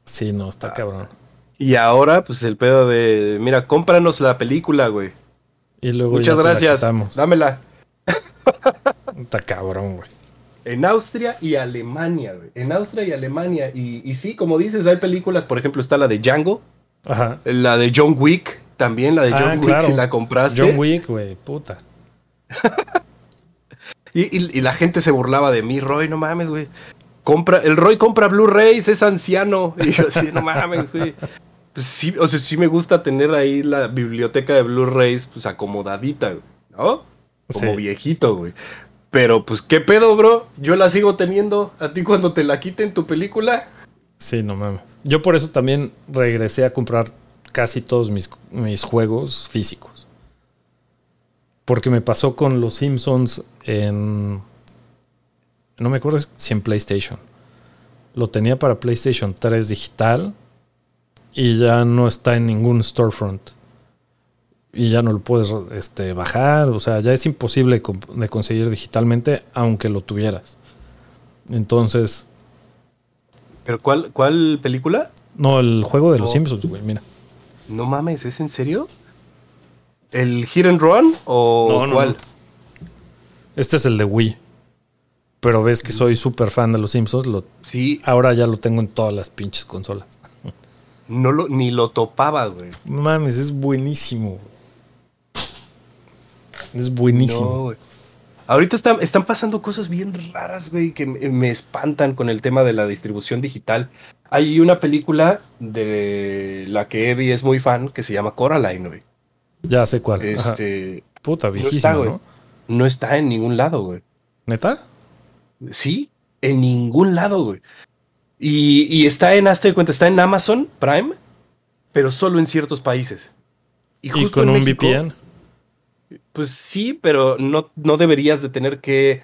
Sí, no, está cabrón. Y ahora, pues el pedo de, mira, cómpranos la película, güey. Y luego Muchas gracias. Dámela. Está cabrón, güey. En Austria y Alemania, güey. En Austria y Alemania. Y, y sí, como dices, hay películas, por ejemplo, está la de Django, Ajá. la de John Wick, también la de Ah, John Wick, claro. si la compraste. John Wick, güey, puta. Y, y- y la gente se burlaba de mí, Roy, no mames, güey. Compra, el Roy compra Blu-rays, es anciano. Y yo así, no mames, güey. Pues sí, o sea, sí me gusta tener ahí la biblioteca de Blu-rays, pues acomodadita, güey, ¿no? Como Sí. viejito, güey. Pero, pues, ¿qué pedo, bro? Yo la sigo teniendo. A ti cuando te la quiten tu película. Sí, no mames. Yo por eso también regresé a comprar casi todos mis, mis juegos físicos. Porque me pasó con los Simpsons en... No me acuerdo si en PlayStation. Lo tenía para PlayStation 3 digital y ya no está en ningún storefront. Y ya no lo puedes este, bajar. O sea, ya es imposible de conseguir digitalmente aunque lo tuvieras. Entonces... ¿Pero cuál, cuál película? No, el juego de los. Simpsons, güey, mira. No mames, ¿es en serio? ¿El Hit and Run o No, no, cuál? no. Este es el de Wii. Pero ves que soy súper fan de los Simpsons. Lo, Sí, ahora ya lo tengo en todas las pinches consolas. no lo, ni lo topaba, güey. Mames, es buenísimo. Es buenísimo. No. Ahorita están, están pasando cosas bien raras, güey, que me, espantan con el tema de la distribución digital. Hay una película de la que Evie es muy fan que se llama Coraline, güey. Ya sé cuál. Ajá. Este, Puta, no viejísimo, está, güey. ¿no? No está en ningún lado, güey. ¿Neta? Sí, en ningún lado, güey. Y, y está en, hazte de cuenta, está en Amazon Prime, pero solo en ciertos países. ¿Y justo con en un México, VPN? Pues sí, pero no, no deberías de tener que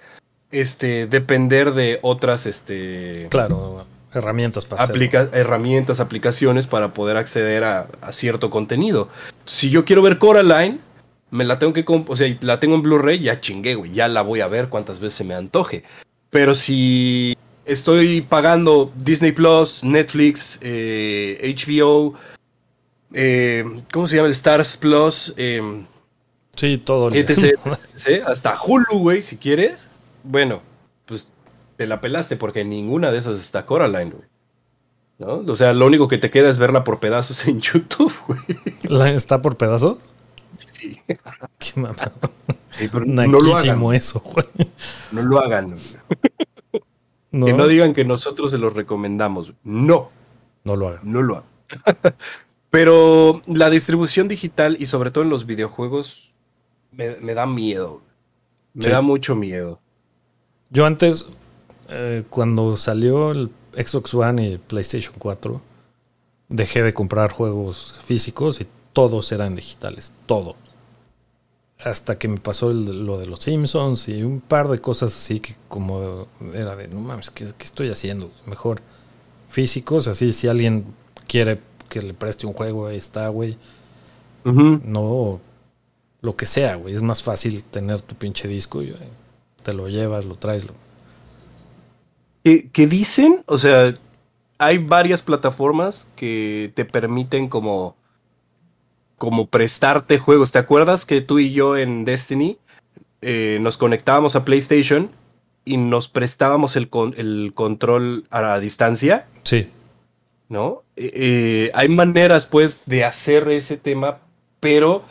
este, depender de otras este, Claro, herramientas para hacerlo. herramientas, aplicaciones para poder acceder a, a cierto contenido. Si yo quiero ver Coraline, me la tengo que o sea, la tengo en Blu-ray, ya chingué, güey, ya la voy a ver cuantas veces se me antoje. Pero si estoy pagando Disney Plus, Netflix, eh, HBO, eh, ¿cómo se llama? El Stars Plus, eh, Sí, todo. etc, etc, hasta Hulu, güey, si quieres. Bueno, pues te la pelaste porque ninguna de esas está Coraline, güey. ¿No? O sea, lo único que te queda es verla por pedazos en YouTube, güey. ¿La- ¿Está por pedazo? Sí. Qué mamá. Sí, no lo hagan. eso, güey. No lo hagan. güey. No, Que no digan que nosotros se los recomendamos. No, no lo hagan. no lo hagan. Pero la distribución digital y sobre todo en los videojuegos me, me da miedo. Me Sí. da mucho miedo. Yo antes, eh, cuando salió el Xbox One y el PlayStation 4, dejé de comprar juegos físicos y todos eran digitales, todo. Hasta que me pasó el- lo de los Simpsons y un par de cosas así que como era de, no mames, ¿qué, qué estoy haciendo? Mejor físicos, así si alguien quiere que le preste un juego, ahí está, güey. No lo que sea, güey. Es más fácil tener tu pinche disco y eh, te lo llevas, lo traes. Lo... que, que dicen, o sea, hay varias plataformas que te permiten como, como prestarte juegos. ¿Te acuerdas que tú y yo en Destiny eh, nos conectábamos a PlayStation y nos prestábamos el, con- el control a la distancia? Sí, ¿no? Eh, eh, hay maneras, pues, de hacer ese tema, pero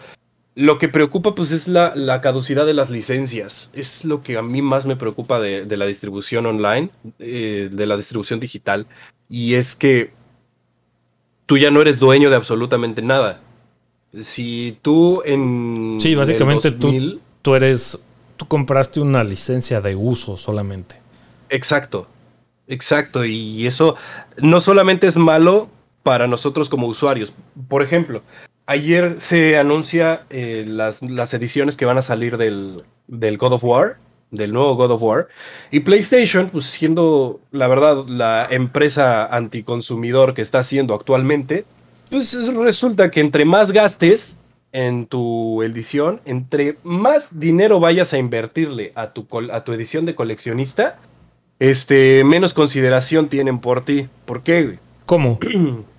lo que preocupa, pues, es la, la caducidad de las licencias. Es lo que a mí más me preocupa de, de la distribución online, eh, de la distribución digital, y es que tú ya no eres dueño de absolutamente nada. Si tú en... Sí, básicamente tú- 2000 tú eres. Tú compraste una licencia de uso solamente. Exacto, exacto. Y eso no solamente es malo para nosotros como usuarios. Por ejemplo, ayer se anuncia eh, las, las ediciones que van a salir del, del God of War, del nuevo God of War. Y PlayStation, pues siendo la verdad la empresa anticonsumidor que está haciendo actualmente, pues resulta que entre más gastes en tu edición, entre más dinero vayas a invertirle a tu, a tu edición de coleccionista, este, menos consideración tienen por ti. ¿Por qué? ¿Cómo?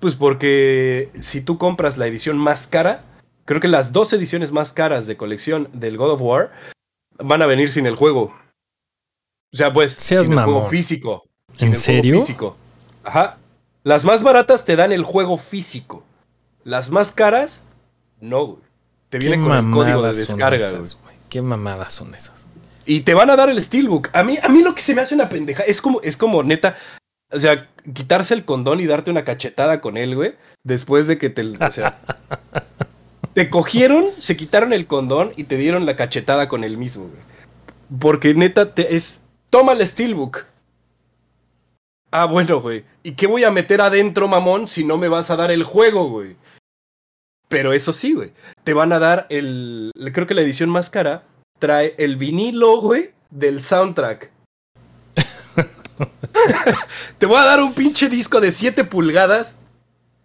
Pues porque si tú compras la edición más cara, creo que las dos ediciones más caras de colección del God of War van a venir sin el juego. O sea, pues, Seas sin el juego físico. ¿En sin el juego serio? físico. Ajá. Las más baratas te dan el juego físico. Las más caras, no, güey. Te viene ¿Qué con el código de descarga, esas, güey. güey? ¿Qué mamadas son esas? Y te van a dar el Steelbook. A mí, a mí lo que se me hace una pendeja es como, es como neta. O sea, quitarse el condón y darte una cachetada con él, güey. Después de que te. O sea. te cogieron, se quitaron el condón y te dieron la cachetada con él mismo, güey. Porque neta te es. Toma el Steelbook. Ah, bueno, güey. ¿Y qué voy a meter adentro, mamón, si no me vas a dar el juego, güey? Pero eso sí, güey. Te van a dar el. Creo que la edición más cara trae el vinilo, güey, del soundtrack. Te voy a dar un pinche disco de 7 pulgadas,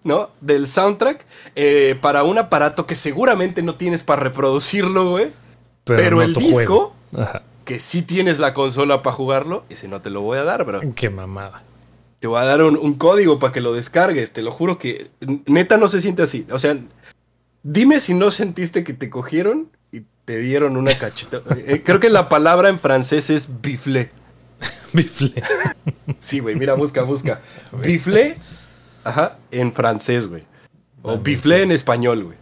¿no? Del soundtrack eh, para un aparato que seguramente no tienes para reproducirlo, güey. Pero no el disco-. Ajá. Que sí tienes la consola para jugarlo. Ese no te lo voy a dar, bro. Qué mamada. Te voy a dar un, un código para que lo descargues. Te lo juro que neta no se siente así. O sea, dime si no sentiste que te cogieron y te dieron una cacheta. Eh, Creo que la palabra en francés es biflé. Bifle. Sí, güey, mira, busca, busca. Biflé, ajá, en francés, güey. O Dame biflé en español, güey.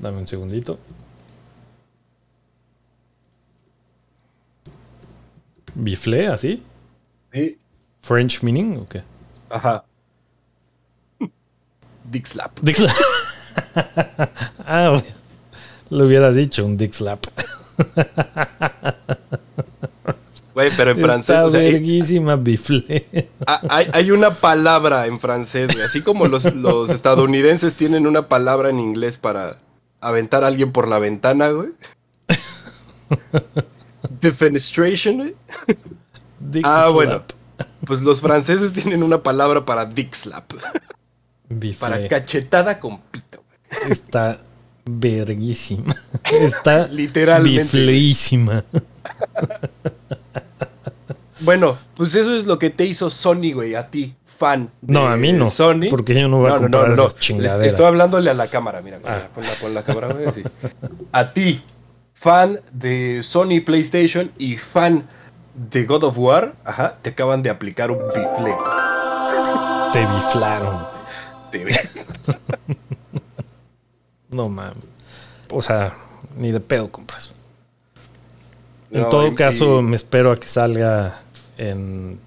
Dame un segundito. ¿Bifle así? Sí, ¿French meaning o qué? ajá. Dick slap. Dick slap. ah, güey. Lo hubieras dicho, un dick slap. Güey, pero en francés, Está o sea, verguísima bifle. Ah, Hay, hay una palabra en francés, güey. Así como los, los estadounidenses tienen una palabra en inglés para, aventar a alguien por la ventana, güey. Defenestration, güey. Dick Ah, slap. bueno. Pues los franceses tienen una palabra para dick slap. Bifle. Para cachetada con pito. güey. Está verguísima. Está Literalmente. bifleísima. Bueno, pues eso es lo que te hizo Sony, güey, a ti, fan. de No, a mí no. Sony. Porque yo no voy a comprar esas Les- chingaderas. Estoy hablándole a la cámara, mira. mira, Ah. Pon, la, pon la cámara, güey, así. A ti, fan de Sony PlayStation y fan de God of War, ajá, te acaban de aplicar un bifle. Te biflaron. Te- No mames. O sea, ni de pedo compras. En No, todo y- caso, y- me espero a que salga en,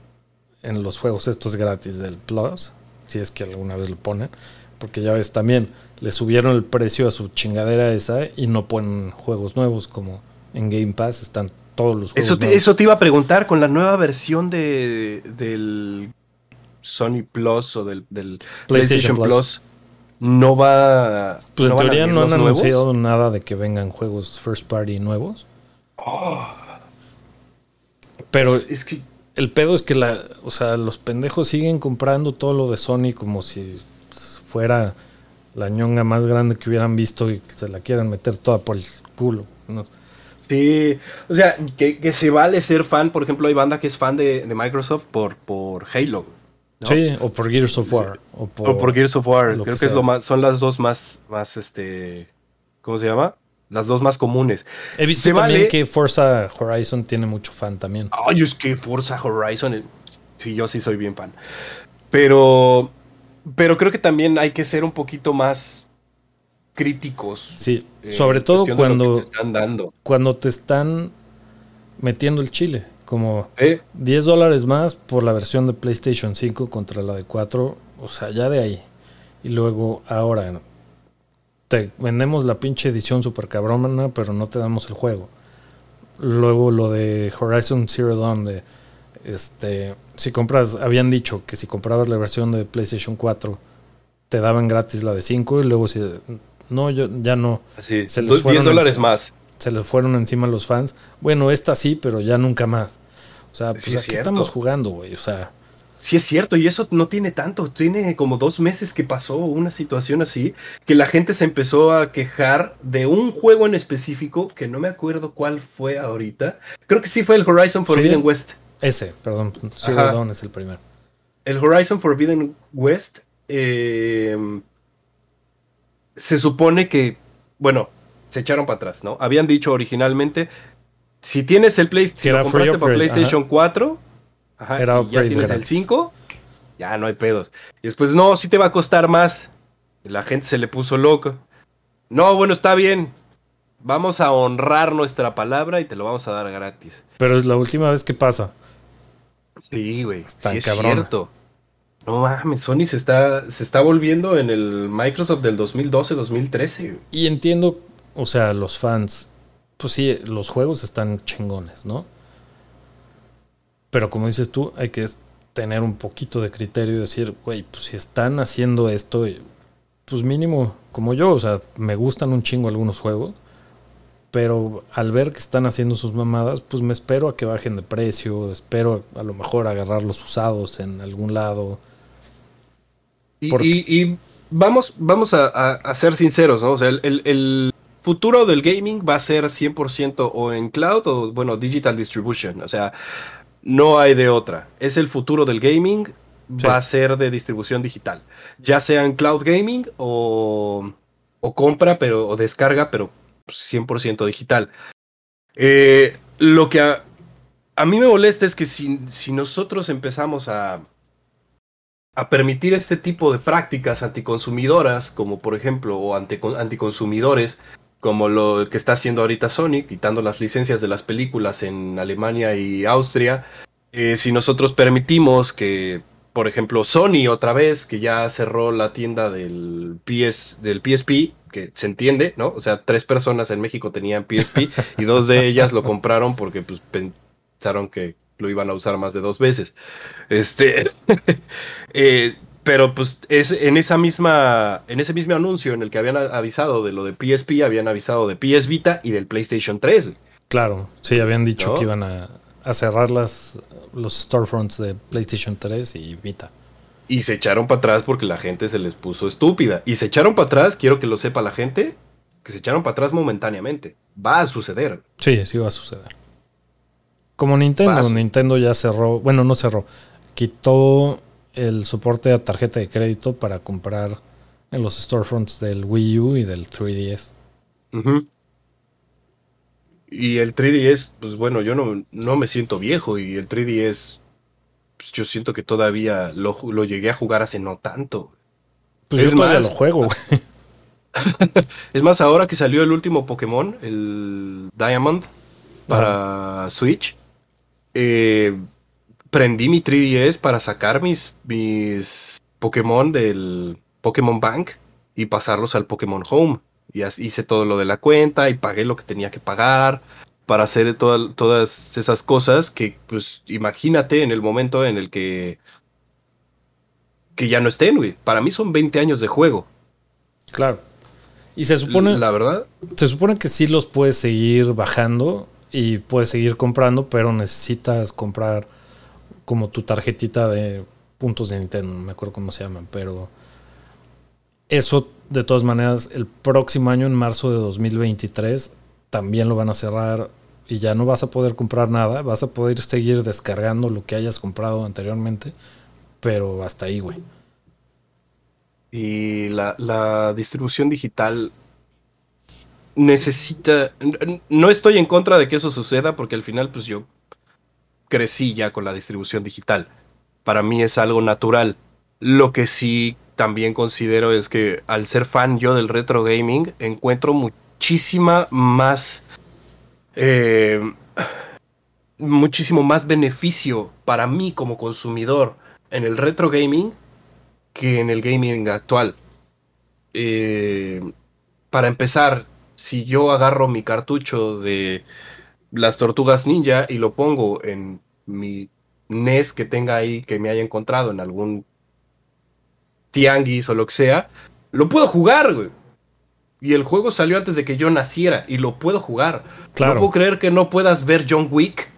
en los juegos estos gratis del Plus. Si es que alguna vez lo ponen. Porque ya ves, también le subieron el precio a su chingadera esa y no ponen juegos nuevos como en Game Pass están todos los juegos Eso te, nuevos. eso te iba a preguntar con la nueva versión de, del Sony Plus o del, del PlayStation, PlayStation Plus. Plus. No va. Pues ¿no en teoría no han nuevos? anunciado nada de que vengan juegos first party nuevos. Pero Es, es que el pedo es que la, o sea, los pendejos siguen comprando todo lo de Sony como si fuera la ñonga más grande que hubieran visto y que se la quieran meter toda por el culo. ¿no? Sí, o sea, que, que se vale ser fan, por ejemplo, hay banda que es fan de, de Microsoft por, por Halo. ¿no? Sí, o por Gears of War. O por, O por Gears of War. Creo que que, es lo más, son las dos más, más, este, ¿cómo se llama? Las dos más comunes. He visto se también vale- que Forza Horizon tiene mucho fan también. Ay, es que Forza Horizon, eh, sí, yo sí soy bien fan. Pero, pero creo que también hay que ser un poquito más críticos. Sí, eh, sobre todo cuando, te están dando. cuando te están metiendo el chile. Como ¿eh? 10 dólares más por la versión de PlayStation 5 contra la de 4. O sea, ya de ahí. Y luego, ahora, te vendemos la pinche edición super cabrona, pero no te damos el juego. Luego lo de Horizon Zero Dawn, de este, si compras, habían dicho que si comprabas la versión de PlayStation 4, te daban gratis la de 5 y luego si no, yo ya no. Así, Se les dos- fueron 10 dólares encima. más. Se les fueron encima los fans. Bueno, esta sí, pero ya nunca más. O sea, pues Sí, es aquí estamos jugando, güey. O sea, Sí es cierto, y eso no tiene tanto, tiene como dos meses que pasó una situación así, que la gente se empezó a quejar de un juego en específico, que no me acuerdo cuál fue ahorita. Creo que sí fue el Horizon Forbidden West. ese, perdón. Dawn es el primero. El Horizon Forbidden West eh, se supone que, bueno, se echaron para atrás, ¿no? Habían dicho originalmente, si tienes el Play, si lo compraste para PlayStation 4, ajá, Era y ya tienes el gratis. 5, ya no hay pedos. Y después, no, sí te va a costar más. Y la gente se le puso loca. No, bueno, está bien. Vamos a honrar nuestra palabra y te lo vamos a dar gratis. Pero es la última vez que pasa. Sí, güey. Sí es cierto. No mames, Sony se está, se está volviendo en el Microsoft del 2012-2013. güey. Y entiendo, o sea, los fans, pues sí, los juegos están chingones, ¿no? Pero como dices tú, hay que tener un poquito de criterio y decir, güey, pues si están haciendo esto, pues mínimo, como yo, o sea, me gustan un chingo algunos juegos, pero al ver que están haciendo sus mamadas, pues me espero a que bajen de precio, espero a lo mejor agarrar los usados en algún lado. Y, y- y vamos, vamos a, a- a ser sinceros, ¿no? O sea, el, el- el futuro del gaming va a ser 100% o en cloud o, bueno, digital distribution. O sea, no hay de otra. Es el futuro del gaming, Sí. va a ser de distribución digital. Ya sea en cloud gaming o, o compra, pero, o descarga, pero 100% digital. Eh, lo que a, a mí me molesta es que si, si nosotros empezamos a, a permitir este tipo de prácticas anticonsumidoras, como por ejemplo, o anticonsumidores, como lo que está haciendo ahorita Sony, quitando las licencias de las películas en Alemania y Austria, eh, si nosotros permitimos que, por ejemplo, Sony otra vez, que ya cerró la tienda del, PS, del PSP, que se entiende, ¿no? O sea, tres personas en México tenían PSP y dos de ellas lo compraron porque pues, pensaron que lo iban a usar más de dos veces. Este, eh, Pero pues es en esa misma, en ese mismo anuncio en el que habían avisado de lo de PSP, habían avisado de PS Vita y del PlayStation 3. Claro, sí, habían dicho que iban a, cerrar las, los storefronts de PlayStation 3 y Vita. Y se echaron para atrás porque la gente se les puso estúpida. Y se echaron para atrás, quiero que lo sepa la gente, que se echaron para atrás momentáneamente. Va a suceder. Sí, sí va a suceder. Como Nintendo, Nintendo ya cerró, bueno, no cerró, quitó el soporte a tarjeta de crédito para comprar en los storefronts del Wii U y del 3DS. Y el 3DS, pues bueno, yo no, no, me siento viejo y el 3DS, pues yo siento que todavía lo, lo, llegué a jugar hace no tanto. Pues es yo todavía lo juego, güey. es más, ahora que salió el último Pokémon, el Diamond, para Switch, eh, prendí mi 3DS para sacar mis, mis Pokémon del Pokémon Bank y pasarlos al Pokémon Home. Y hice todo lo de la cuenta y pagué lo que tenía que pagar para hacer todas esas cosas que, pues, imagínate en el momento en el que que ya no estén, güey. Para mí son 20 años de juego. Claro. Y se supone. La verdad. Se supone que sí los puedes seguir bajando y puedes seguir comprando, pero necesitas comprar como tu tarjetita de puntos de Nintendo, no me acuerdo cómo se llaman, pero eso de todas maneras el próximo año en marzo de 2023 también lo van a cerrar y ya no vas a poder comprar nada, vas a poder seguir descargando lo que hayas comprado anteriormente, pero hasta ahí, güey. Y la, la distribución digital necesita. No estoy en contra de que eso suceda, porque al final, pues yo crecí ya con la distribución digital. Para mí es algo natural. Lo que sí también considero es que al ser fan yo del retro gaming, encuentro muchísima más... Eh, muchísimo más beneficio para mí como consumidor en el retro gaming que en el gaming actual. Eh, para empezar, si yo agarro mi cartucho de las tortugas ninja y lo pongo en mi NES que tenga ahí, que me haya encontrado en algún tianguis o lo que sea, lo puedo jugar, güey. Y el juego salió antes de que yo naciera y lo puedo jugar. No puedo creer que no puedas ver John Wick.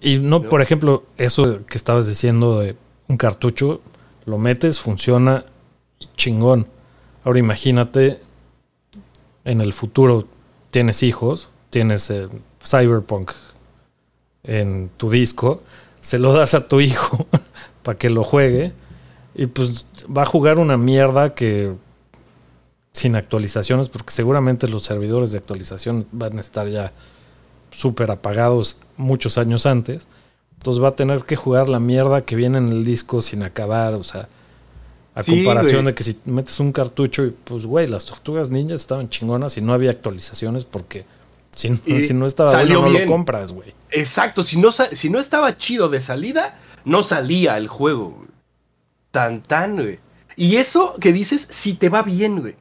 Y no, por ejemplo, eso que estabas diciendo de un cartucho, lo metes, funciona chingón. Ahora imagínate, en el futuro tienes hijos, tienes eh, Cyberpunk en tu disco, se lo das a tu hijo para que lo juegue y pues va a jugar una mierda que sin actualizaciones, porque seguramente los servidores de actualización van a estar ya súper apagados muchos años antes. Entonces va a tener que jugar la mierda que viene en el disco sin acabar, o sea, a comparación de que si metes un cartucho y pues, güey, las tortugas ninjas estaban chingonas y no había actualizaciones porque si, no estaba salió bueno, no lo compras, güey. Exacto, si no, si no estaba chido de salida, no salía el juego. Tan, tan, güey. Y eso que dices, si te va bien, güey.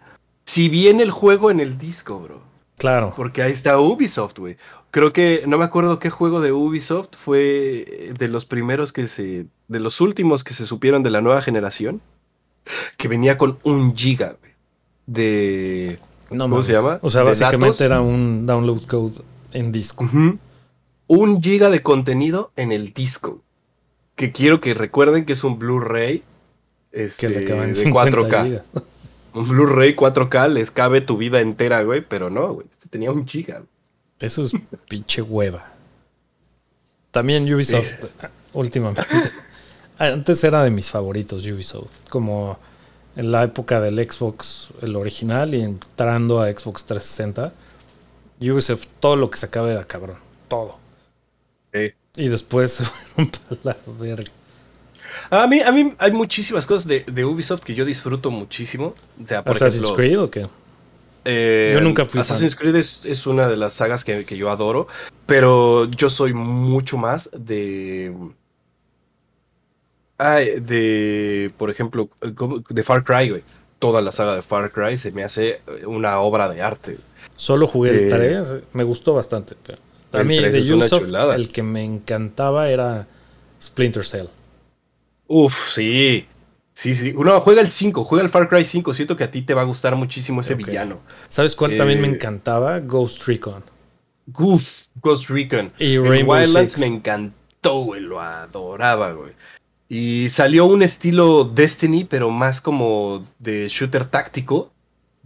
Si viene el juego en el disco, bro. Claro. Porque ahí está Ubisoft, güey. Creo que, no me acuerdo qué juego de Ubisoft fue de los primeros que se, de los últimos que se supieron de la nueva generación, que venía con un giga, güey, de, ¿Cómo se llama? O sea, básicamente era un download code en disco. Un giga de contenido en el disco. Que quiero que recuerden que es un Blu-ray este, de 4K. Un Blu-ray 4K les cabe tu vida entera, güey. Pero no, güey. Este tenía un giga. Eso es pinche hueva. También Ubisoft, últimamente. Antes era de mis favoritos Ubisoft. Como en la época del Xbox, el original, y entrando a Xbox 360, Ubisoft, todo lo que se sacaba era cabrón. Todo. Y después se fueron para la verga. A mí, a mí hay muchísimas cosas de, Ubisoft que yo disfruto muchísimo. O sea, por ¿Assassin's Creed o qué? Eh, yo nunca fui Assassin's Creed es, una de las sagas que, que, yo adoro, pero yo soy mucho más de de, por ejemplo, de Far Cry, güey. Toda la saga de Far Cry se me hace una obra de arte. Solo jugué el 3, eh, me gustó bastante. Pero a mí de Ubisoft el que me encantaba era Splinter Cell. Uf, sí. Sí, sí. Uno juega el 5, juega el Far Cry 5. Siento que a ti te va a gustar muchísimo ese villano. ¿Sabes cuál también me Eh, encantaba? Ghost Recon. Goof, Ghost Recon. Y Rainbow Wildlands Six. me encantó, güey. Lo adoraba, güey. Y salió un estilo Destiny, pero más como de shooter táctico.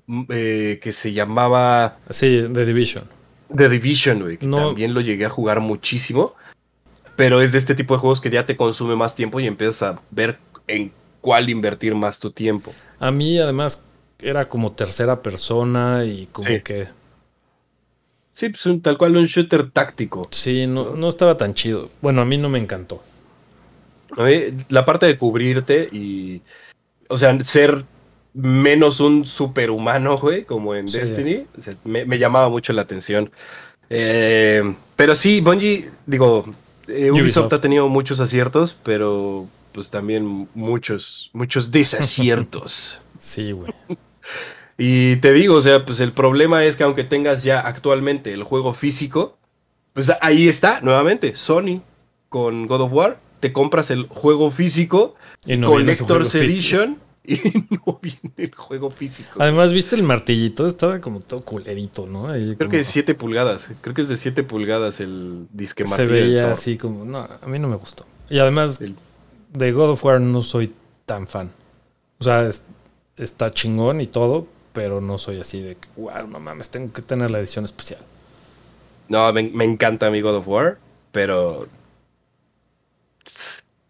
m- eh, que se llamaba Sí, The Division. The Division, güey. Que No. también lo llegué a jugar muchísimo. Pero es de este tipo de juegos que ya te consume más tiempo y empiezas a ver en cuál invertir más tu tiempo. A mí, además, era como tercera persona y como Sí. que. Sí, pues un- tal cual un shooter táctico. Sí, no, no estaba tan chido. Bueno, a mí no me encantó. A mí, La parte de cubrirte y. O sea, ser menos un superhumano, güey, como en Sí. Destiny, o sea, me, me llamaba mucho la atención. Eh, pero sí, Bungie, digo, eh, Ubisoft, Ubisoft. ha tenido muchos aciertos, pero pues también muchos, muchos desaciertos. Sí, güey. Y te digo, o sea, pues el problema es que aunque tengas ya actualmente el juego físico, pues ahí está, nuevamente, Sony con God of War, te compras el juego físico, no Collector's Edition, y no viene el juego físico. Además, ¿viste el martillito? Estaba como todo culerito, ¿no? Ahí Creo como- que de 7 pulgadas, creo que es de 7 pulgadas el disque se veía así como. No, a mí no me gustó. Y además, El- de God of War no soy tan fan. O sea, es- está chingón y todo, pero no soy así de que, wow, no mames, tengo que tener la edición especial. No, me, me encanta mi God of War, pero...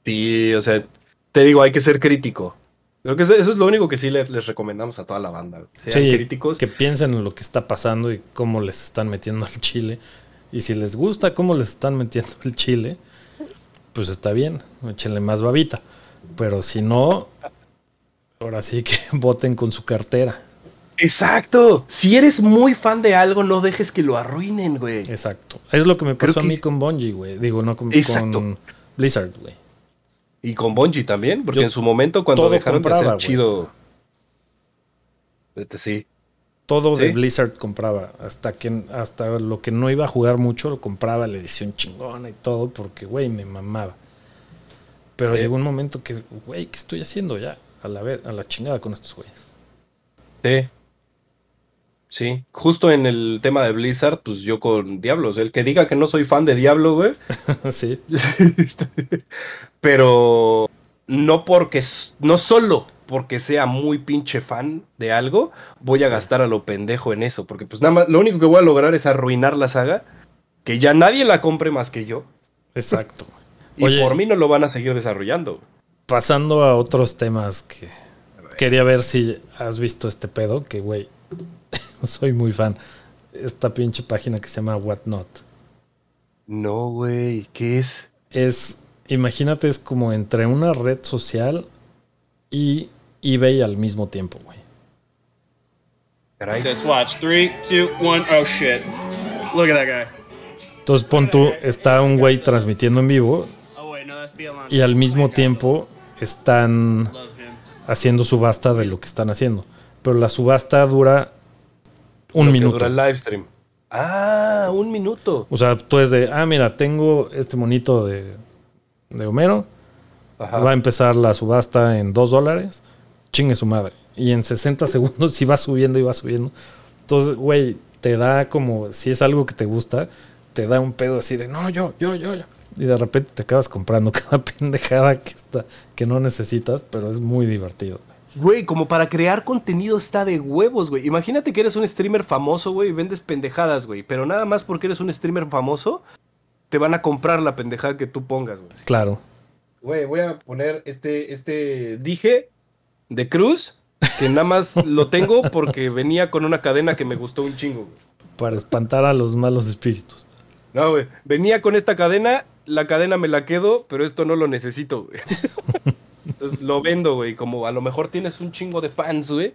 Sí, o sea, te digo, hay que ser crítico. Creo que eso, eso es lo único que sí le- les, recomendamos a toda la banda. Sean Sí, críticos. que piensen en lo que está pasando y cómo les están metiendo el chile. Y si les gusta cómo les están metiendo el chile, pues está bien, échenle más babita. Pero si no, ahora sí que voten con su cartera. Exacto. Si eres muy fan de algo, no dejes que lo arruinen, güey. Exacto. Es lo que me Creo pasó a que- mí con Bungie, güey. Digo, no con, Exacto. con Blizzard, güey. Y con Bungie también, porque Yo en su momento cuando dejaron de compraba, güey. chido... Este, sí. Todo de. Blizzard compraba. Hasta que hasta lo que no iba a jugar mucho, lo compraba la edición chingona y todo, porque, güey, me mamaba. Pero Sí. llegó un momento que, güey, ¿qué estoy haciendo ya? A la, ver, a la chingada con estos güeyes. Sí. Sí. Justo en el tema de Blizzard, pues yo con Diablos. El que diga que no soy fan de Diablo, güey. sí. Pero no porque, no solo porque sea muy pinche fan de algo, voy a gastar a lo pendejo en eso. Porque pues nada más, lo único que voy a lograr es arruinar la saga, que ya nadie la compre más que yo. Exacto. Y Oye. por mí no lo van a seguir desarrollando. Pasando a otros temas que quería ver si has visto este pedo, que, güey, soy muy fan. Esta pinche página que se llama Whatnot. No, güey, ¿qué es? es, imagínate, es como entre una red social y eBay al mismo tiempo, güey. This watch. Three, two, one. Oh shit. Look at that guy. Entonces, pon tú, está un güey transmitiendo en vivo Oh y al mismo tiempo están haciendo subasta de lo que están haciendo. Pero la subasta dura un Lo que minuto. Dura el live stream. Ah, un minuto. O sea, tú es de, ah, mira, tengo este monito de, de Homero, Ajá. va a empezar la subasta en dos dólares, chingue su madre. Y en 60 segundos si va subiendo y va subiendo. Entonces, güey, te da como, si es algo que te gusta, te da un pedo así de, no, yo, yo, yo, yo. Y de repente te acabas comprando cada pendejada que, está, que no necesitas, pero es muy divertido. Güey, como para crear contenido está de huevos, güey. Imagínate que eres un streamer famoso, güey, y vendes pendejadas, güey. Pero nada más porque eres un streamer famoso, te van a comprar la pendejada que tú pongas, güey. Claro. Güey, voy a poner este, este dije de Cruz, que nada más lo tengo porque venía con una cadena que me gustó un chingo, güey. Para espantar a los malos espíritus. No, güey. Venía con esta cadena, la cadena me la quedo, pero esto no lo necesito, güey. Entonces lo vendo, güey. Como a lo mejor tienes un chingo de fans, güey.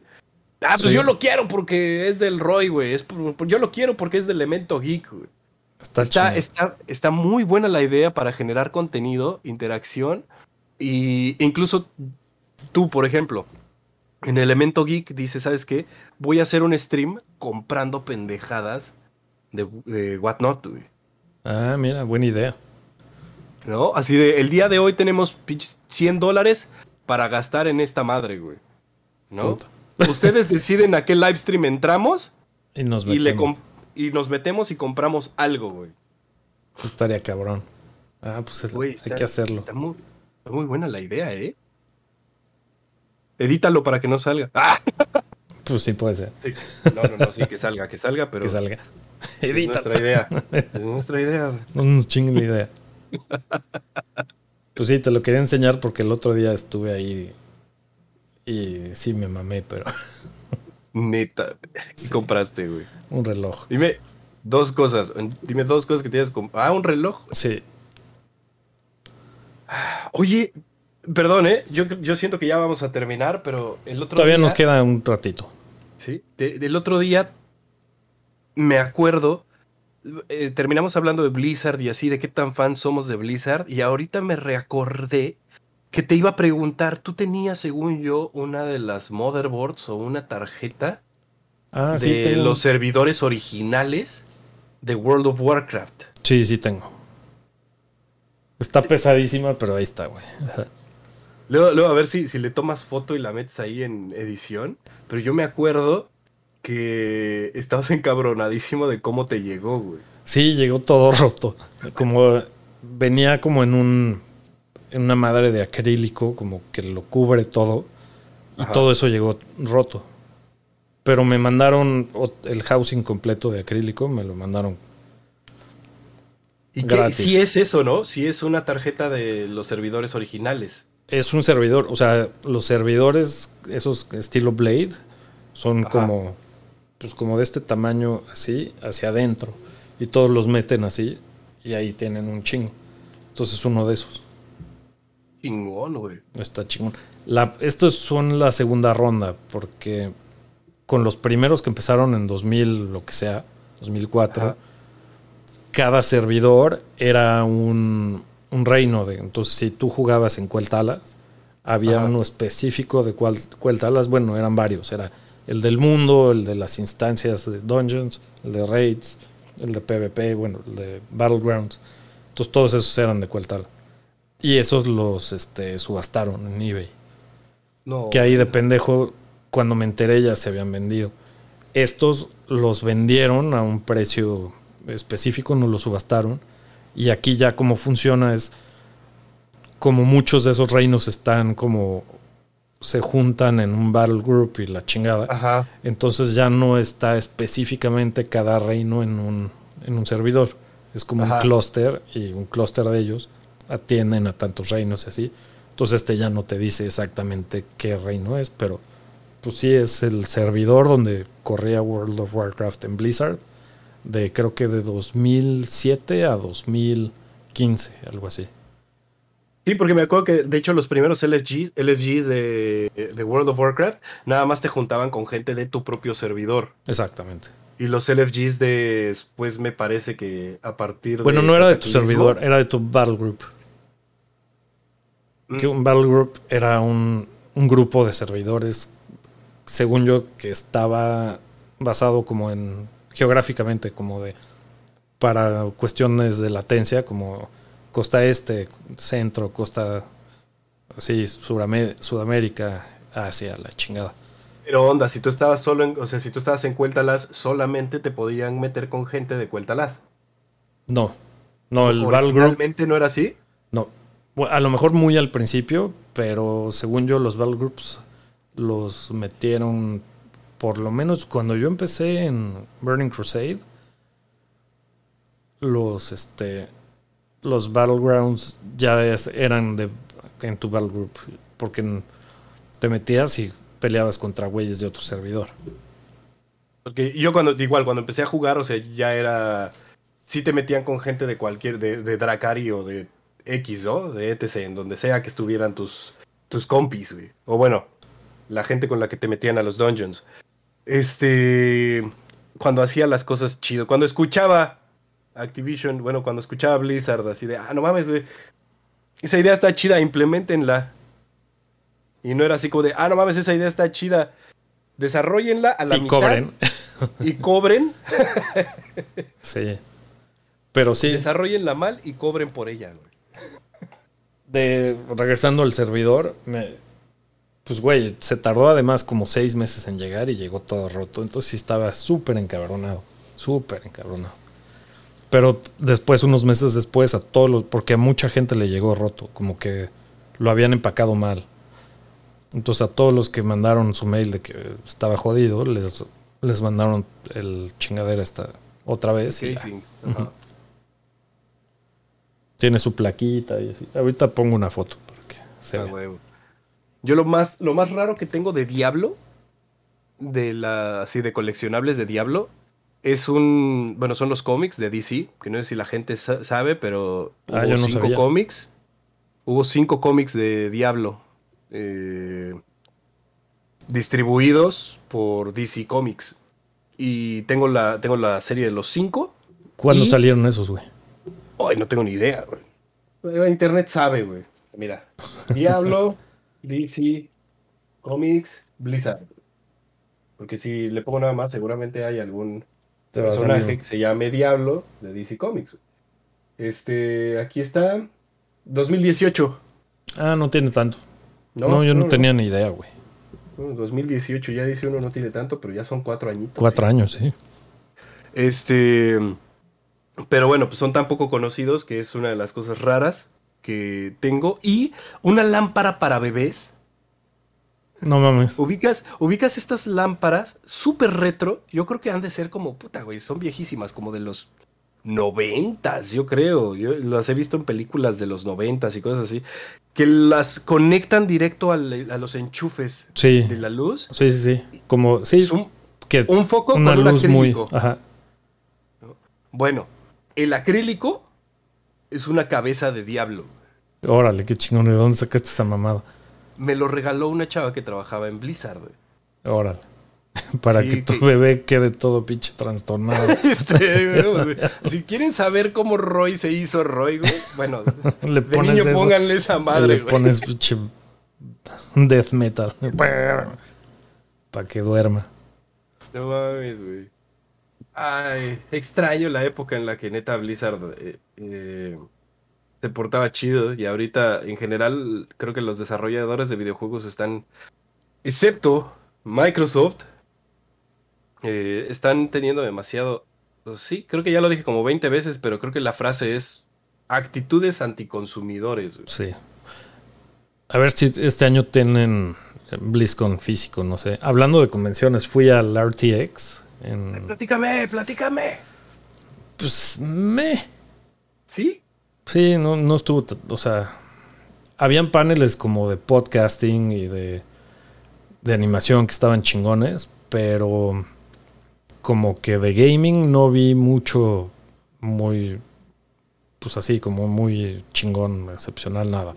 Ah, pues Sí. yo lo quiero porque es del Roy, güey. Es por- por- yo lo quiero porque es del Elemento Geek, güey. Está, está, está muy buena la idea para generar contenido, interacción. Y incluso tú, por ejemplo, en Elemento Geek dices, ¿sabes qué? Voy a hacer un stream comprando pendejadas de, de Whatnot, güey. Ah, mira, buena idea. ¿No? Así de, el día de hoy tenemos pinches 100 dólares, para gastar en esta madre, güey. ¿No? Puta. Ustedes deciden a qué live stream entramos Y nos y, le metemos. y nos metemos y compramos algo, güey. Estaría cabrón. Ah, pues el- Güey, hay que hacerlo. Está muy, está muy buena la idea, ¿eh? Edítalo para que no salga. ¡Ah! Pues sí, puede ser. Sí. No, no, no, sí, que salga, que salga, pero que salga. es Edita. nuestra idea. Es nuestra idea, güey. No nos chinguen la idea. Pues sí, te lo quería enseñar porque el otro día estuve ahí y sí me mamé, pero Neta. ¿Qué compraste, güey? un reloj. Dime dos cosas. Dime dos cosas que tienes. Ah, un reloj. Sí, Oye, perdón, ¿eh? Yo, yo siento que ya vamos a terminar, pero el otro todavía día. nos queda un ratito. Sí. de- del otro día me acuerdo. Eh, terminamos hablando de Blizzard y así, de qué tan fan somos de Blizzard. Y ahorita me reacordé que te iba a preguntar. Tú tenías, según yo, una de las motherboards o una tarjeta Ah, de sí, tengo. los servidores originales de World of Warcraft. Sí, sí tengo. Está pesadísima, pero ahí está, güey. Luego, luego a ver si, si le tomas foto y la metes ahí en edición. Pero yo me acuerdo que estabas encabronadísimo de cómo te llegó, güey. Sí, llegó todo roto. Como venía como en un en una madre de acrílico, como que lo cubre todo. Y Ajá. todo eso llegó roto. Pero me mandaron el housing completo de acrílico, me lo mandaron. Y que sí es eso, ¿no? Sí es una tarjeta de los servidores originales. Es un servidor, o sea, los servidores, esos estilo Blade, son Ajá. como, pues como de este tamaño así, hacia adentro. Y todos los meten así, y ahí tienen un chingo. Entonces uno de esos. Chingón, güey. Está chingón. La, estos son la segunda ronda, porque con los primeros que empezaron en 2000, lo que sea, 2004, Ajá. cada servidor era un, un reino. De, entonces, si tú jugabas en Cueltalas, había Ajá. uno específico de cual, Cueltalas. Bueno, eran varios. Era el del mundo, el de las instancias de Dungeons, el de Raids, el de PvP, bueno, el de Battlegrounds. Entonces, todos esos eran de Cueltala. Y esos los este, subastaron en eBay. No. Que ahí de pendejo, cuando me enteré ya se habían vendido. Estos los vendieron a un precio específico, no los subastaron. Y aquí ya como funciona es como muchos de esos reinos están como se juntan en un battle group y la chingada. Ajá. Entonces ya no está específicamente cada reino en un, en un servidor. Es como Ajá. un clúster y un clúster de ellos atienden a tantos reinos y así. Entonces este ya no te dice exactamente qué reino es, pero pues sí es el servidor donde corría World of Warcraft en Blizzard de creo que de 2007 a 2015, algo así. Sí, porque me acuerdo que de hecho los primeros LFGs, LFGs de, de World of Warcraft nada más te juntaban con gente de tu propio servidor. Exactamente. Y los LFGs de después me parece que a partir Bueno, de no era de tu servidor, era de tu Battle Group. Mm. Que un Battle Group era un, un grupo de servidores, según yo, que estaba basado como en geográficamente, como de para cuestiones de latencia, como costa este, centro, costa así, Surame- Sudamérica, Asia, la chingada. Pero onda, si tú estabas solo en, o sea, si tú estabas en Cueltalas, solamente te podían meter con gente de Cueltalas. No, no, el Battle Group Originalmente no era así. No. Bueno, A lo mejor muy al principio, pero según yo, los Battle Groups los metieron. Por lo menos cuando yo empecé en Burning Crusade, los este los Battlegrounds ya eran de en tu Battle Group. Porque te metías y peleabas contra güeyes de otro servidor. Porque yo cuando, igual, cuando empecé a jugar, o sea, ya era. Sí te metían con gente de cualquier, de, de Dracari o de X, ¿no? De ETC, en donde sea que estuvieran tus, tus compis, güey. O bueno, la gente con la que te metían a los dungeons. Este. Cuando hacía las cosas chido. Cuando escuchaba Activision, bueno, cuando escuchaba Blizzard, así de, ah, no mames, güey. Esa idea está chida, implementenla. Y no era así como de, ah, no mames, esa idea está chida. Desarrollenla a la y mitad cobren. y cobren, sí. Pero sí. desarrollenla mal y cobren por ella, güey. de regresando al servidor, me, pues, güey, se tardó además como seis meses en llegar y llegó todo roto. Entonces sí estaba súper encabronado. Súper encabronado. Pero después, unos meses después, a todos los. Porque a mucha gente le llegó roto. Como que lo habían empacado mal. Entonces a todos los que mandaron su mail de que estaba jodido, les, les mandaron el chingadera esta otra vez. y ya. Casing. Ajá. Tiene su plaquita y así. Ahorita pongo una foto para que se Ah, vea. Yo lo más, lo más raro que tengo de Diablo, de la, así de coleccionables de Diablo, es un, bueno, son los cómics de DC, que no sé si la gente sa- sabe, pero Ah, hubo yo no cinco sabía. cómics, hubo cinco cómics de Diablo eh, distribuidos por DC Comics y tengo la, tengo la serie de los cinco. ¿Cuándo y- salieron esos, güey? Ay, no tengo ni idea, güey. Internet sabe, güey. Mira. Diablo, DC, Comics, Blizzard. Porque si le pongo nada más, seguramente hay algún Personaje que se llame Diablo de DC Comics. Este, aquí está. 2018. Ah, no tiene tanto. No, yo no, tenía ni idea, güey. No, 2018, ya dice uno no tiene tanto, pero ya son cuatro añitos. Cuatro sí. años, sí. Este. Pero bueno, pues son tan poco conocidos que es una de las cosas raras que tengo. Y una lámpara para bebés. No mames. ¿Ubicas, ubicas estas lámparas súper retro? Yo creo que han de ser como, puta, güey, son viejísimas, como de los noventas, yo creo. Yo las he visto en películas de los noventas y cosas así. Que las conectan directo al- a los enchufes Sí. de la luz. Sí, sí, sí. Como, sí, Es un, que un foco una con un luz muy. acrílico. Ajá. Bueno, el acrílico es una cabeza de diablo. Órale, qué chingón. ¿De dónde sacaste esa mamada? Me lo regaló una chava que trabajaba en Blizzard. güey. Órale. Para Sí, que tu que- bebé quede todo pinche trastornado. Este, güey, si quieren saber cómo Roy se hizo Roy, güey, bueno, Le de pones niño eso. pónganle esa madre, le güey. pones pinche death metal. Para que duerma. No mames, güey. Ay, extraño la época en la que neta Blizzard eh, eh, se portaba chido y ahorita en general creo que los desarrolladores de videojuegos están, excepto Microsoft, eh, están teniendo demasiado, pues sí, creo que ya lo dije como 20 veces, pero creo que la frase es actitudes anticonsumidores. güey. Sí. A ver si este año tienen BlizzCon físico, no sé. Hablando de convenciones, fui al RTX. En, Platícame, platícame. pues me. ¿Sí? Sí, no, no estuvo. O sea, habían paneles como de podcasting y de, de animación que estaban chingones, pero como que de gaming no vi mucho muy. Pues así, como muy chingón, excepcional, nada.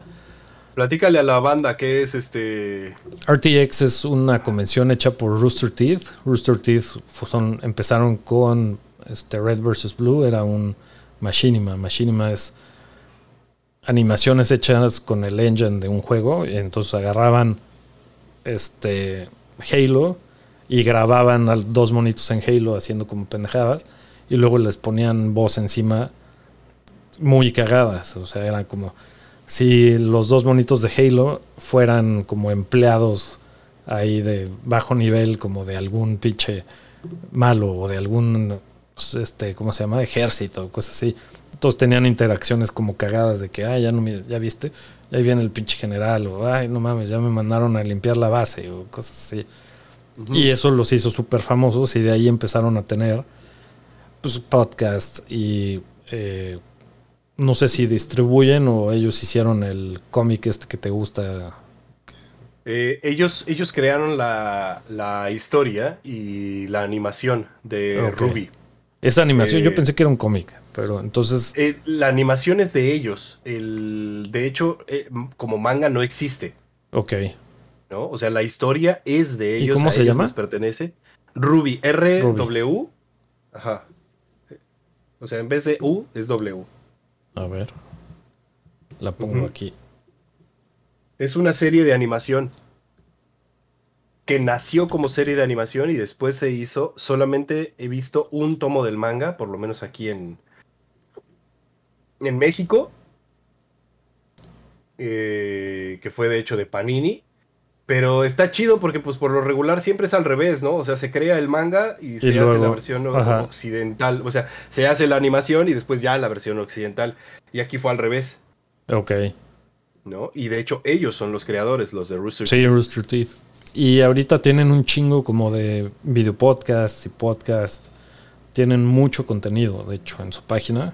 Platícale a la banda que es este... RTX es una convención hecha por Rooster Teeth. Rooster Teeth son, empezaron con este Red vs. Blue, era un Machinima. Machinima es animaciones hechas con el engine de un juego. Y entonces agarraban este Halo y grababan dos monitos en Halo haciendo como pendejadas. Y luego les ponían voz encima muy cagadas. O sea, eran como si los dos monitos de Halo fueran como empleados ahí de bajo nivel, como de algún pinche malo o de algún, este, ¿cómo se llama? Ejército, cosas así. Todos tenían interacciones como cagadas de que, ay, ya no, ya viste, ahí viene el pinche general, o ay, no mames, ya me mandaron a limpiar la base, o cosas así. Y eso los hizo súper famosos y de ahí empezaron a tener pues, podcasts y eh, no sé si distribuyen o ellos hicieron el cómic este que te gusta. Eh, ellos, ellos crearon la, la historia y la animación de. Ruby. Esa animación, Eh, yo pensé que era un cómic, pero entonces, Eh, la animación es de ellos. El, de hecho, eh, como manga no existe, ok. ¿no? O sea, la historia es de ¿Y ellos. cómo a se ellos llama? les pertenece. Ruby, R-W. Ajá. O sea, en vez de U, es W. A ver. La pongo aquí. Es una serie de animación que nació como serie de animación y después se hizo. Solamente he visto un tomo del manga, por lo menos aquí en, en México, eh, que fue de hecho de Panini. Pero está chido porque pues por lo regular siempre es al revés, ¿no? O sea, se crea el manga y se hace la versión ajá. occidental. O sea, se hace la animación y después ya la versión occidental. Y aquí fue al revés, Ok. ¿no? Y de hecho ellos son los creadores, los de Rooster Sí, Rooster Teeth. Y ahorita tienen un chingo como de video podcast y podcast. Tienen mucho contenido, de hecho, en su página.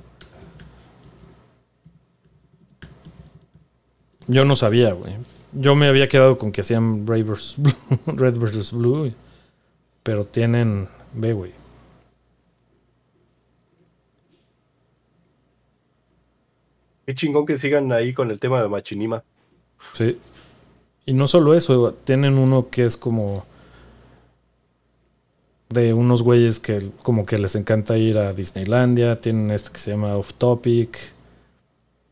Yo no sabía, güey. Yo me había quedado con que hacían Red vs. Blue, Blue. Pero tienen. Ve, güey. Qué chingón que sigan ahí con el tema de Machinima. Sí. Y no solo eso, tienen uno que es como de unos güeyes que como que les encanta ir a Disneylandia, tienen este que se llama Off Topic,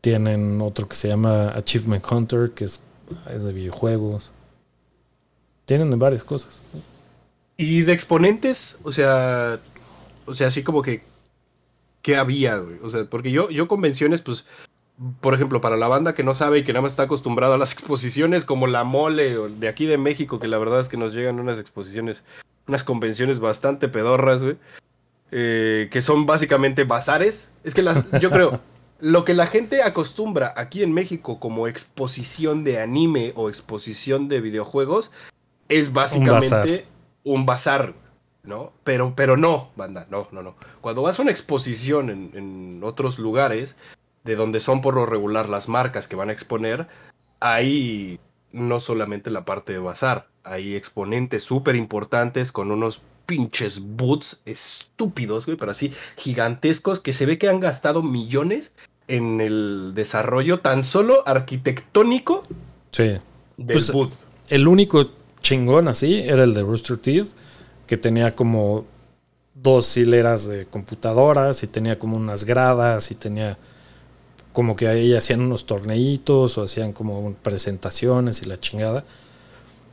tienen otro que se llama Achievement Hunter, que es, es de videojuegos. Tienen varias cosas. Y de exponentes, o sea, o sea, así como que, ¿qué había, güey? O sea, porque yo, yo convenciones, pues, por ejemplo, para la banda que no sabe y que nada más está acostumbrada a las exposiciones como la mole o de aquí de México, que la verdad es que nos llegan unas exposiciones, unas convenciones bastante pedorras, güey, eh, que son básicamente bazares. Es que las, yo creo, lo que la gente acostumbra aquí en México como exposición de anime o exposición de videojuegos es básicamente un bazar, ¿no? Pero, pero no, banda, no, no, no. Cuando vas a una exposición en, en otros lugares, de donde son por lo regular las marcas que van a exponer, hay no solamente la parte de bazar, hay exponentes súper importantes con unos pinches boots estúpidos, güey, pero así gigantescos que se ve que han gastado millones en el desarrollo tan solo arquitectónico Sí. del Pues, boot. El único chingón así era el de Rooster Teeth, que tenía como dos hileras de computadoras y tenía como unas gradas y tenía como que ahí hacían unos torneitos o hacían como presentaciones y la chingada.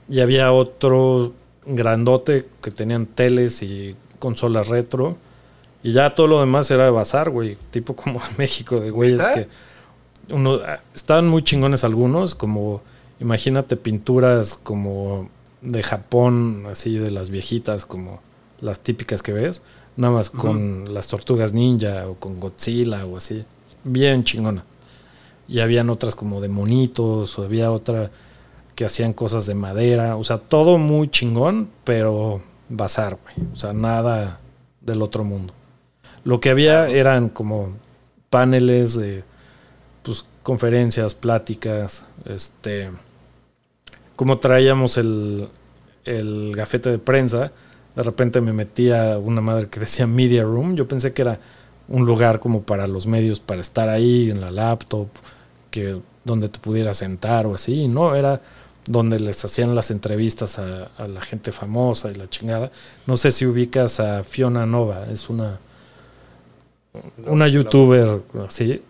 Y había otro grandote que tenían teles y consolas retro. Y ya todo lo demás era de bazar, güey. Tipo como México, de güeyes que... Uno, estaban muy chingones algunos, como... Imagínate pinturas como de Japón, así de las viejitas, como las típicas que ves. Nada más con las tortugas ninja o con Godzilla o así. Bien chingona. Y habían otras como de monitos, o había otra que hacían cosas de madera. O sea, todo muy chingón, pero bazar, güey. O sea, nada del otro mundo. Lo que había eran como paneles de pues, conferencias, pláticas, este. Como traíamos el, el gafete de prensa, de repente me metía una madre que decía Media Room. Yo pensé que era un lugar como para los medios, para estar ahí en la laptop, que donde te pudieras sentar o así. No, era donde les hacían las entrevistas a, a la gente famosa y la chingada. No sé si ubicas a Fiona Nova, es una, una youtuber así.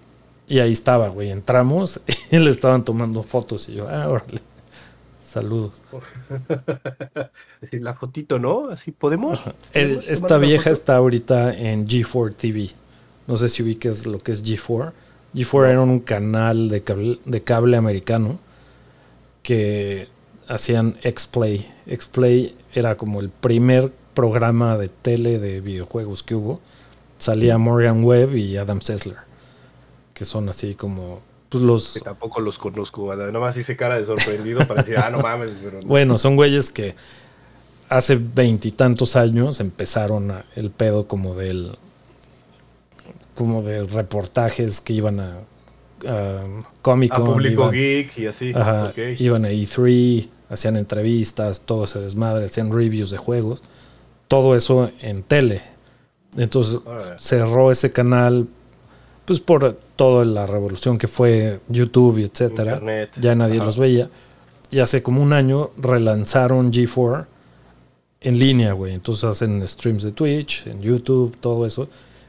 Y ahí estaba, güey. Entramos y le estaban tomando fotos y yo, ah, órale. Saludos. Decir, la fotito, ¿no? Así podemos. ¿Podemos Esta vieja está ahorita en G4 TV. No sé si ubiques lo que es G4. G4 era un canal de cable, de cable americano que hacían X-Play. X-Play era como el primer programa de tele de videojuegos que hubo. Salía Morgan Webb y Adam Sessler, que son así como pues, los Que tampoco los conozco. Nada más hice cara de sorprendido para decir, ah, no mames, pero no. Bueno, son güeyes que hace veintitantos años empezaron a- el pedo como del como de reportajes que iban a, a Comic a Con, público iban, geek y así. ajá, ok. iban a E3, hacían entrevistas, todo ese desmadre, hacían reviews de juegos, todo eso en tele. Entonces Órale. cerró ese canal pues por toda la revolución que fue YouTube y etcétera Internet. ya nadie Ajá. los veía. Y hace como un año relanzaron G4 en línea, güey. Entonces hacen streams de Twitch, en YouTube, todo eso.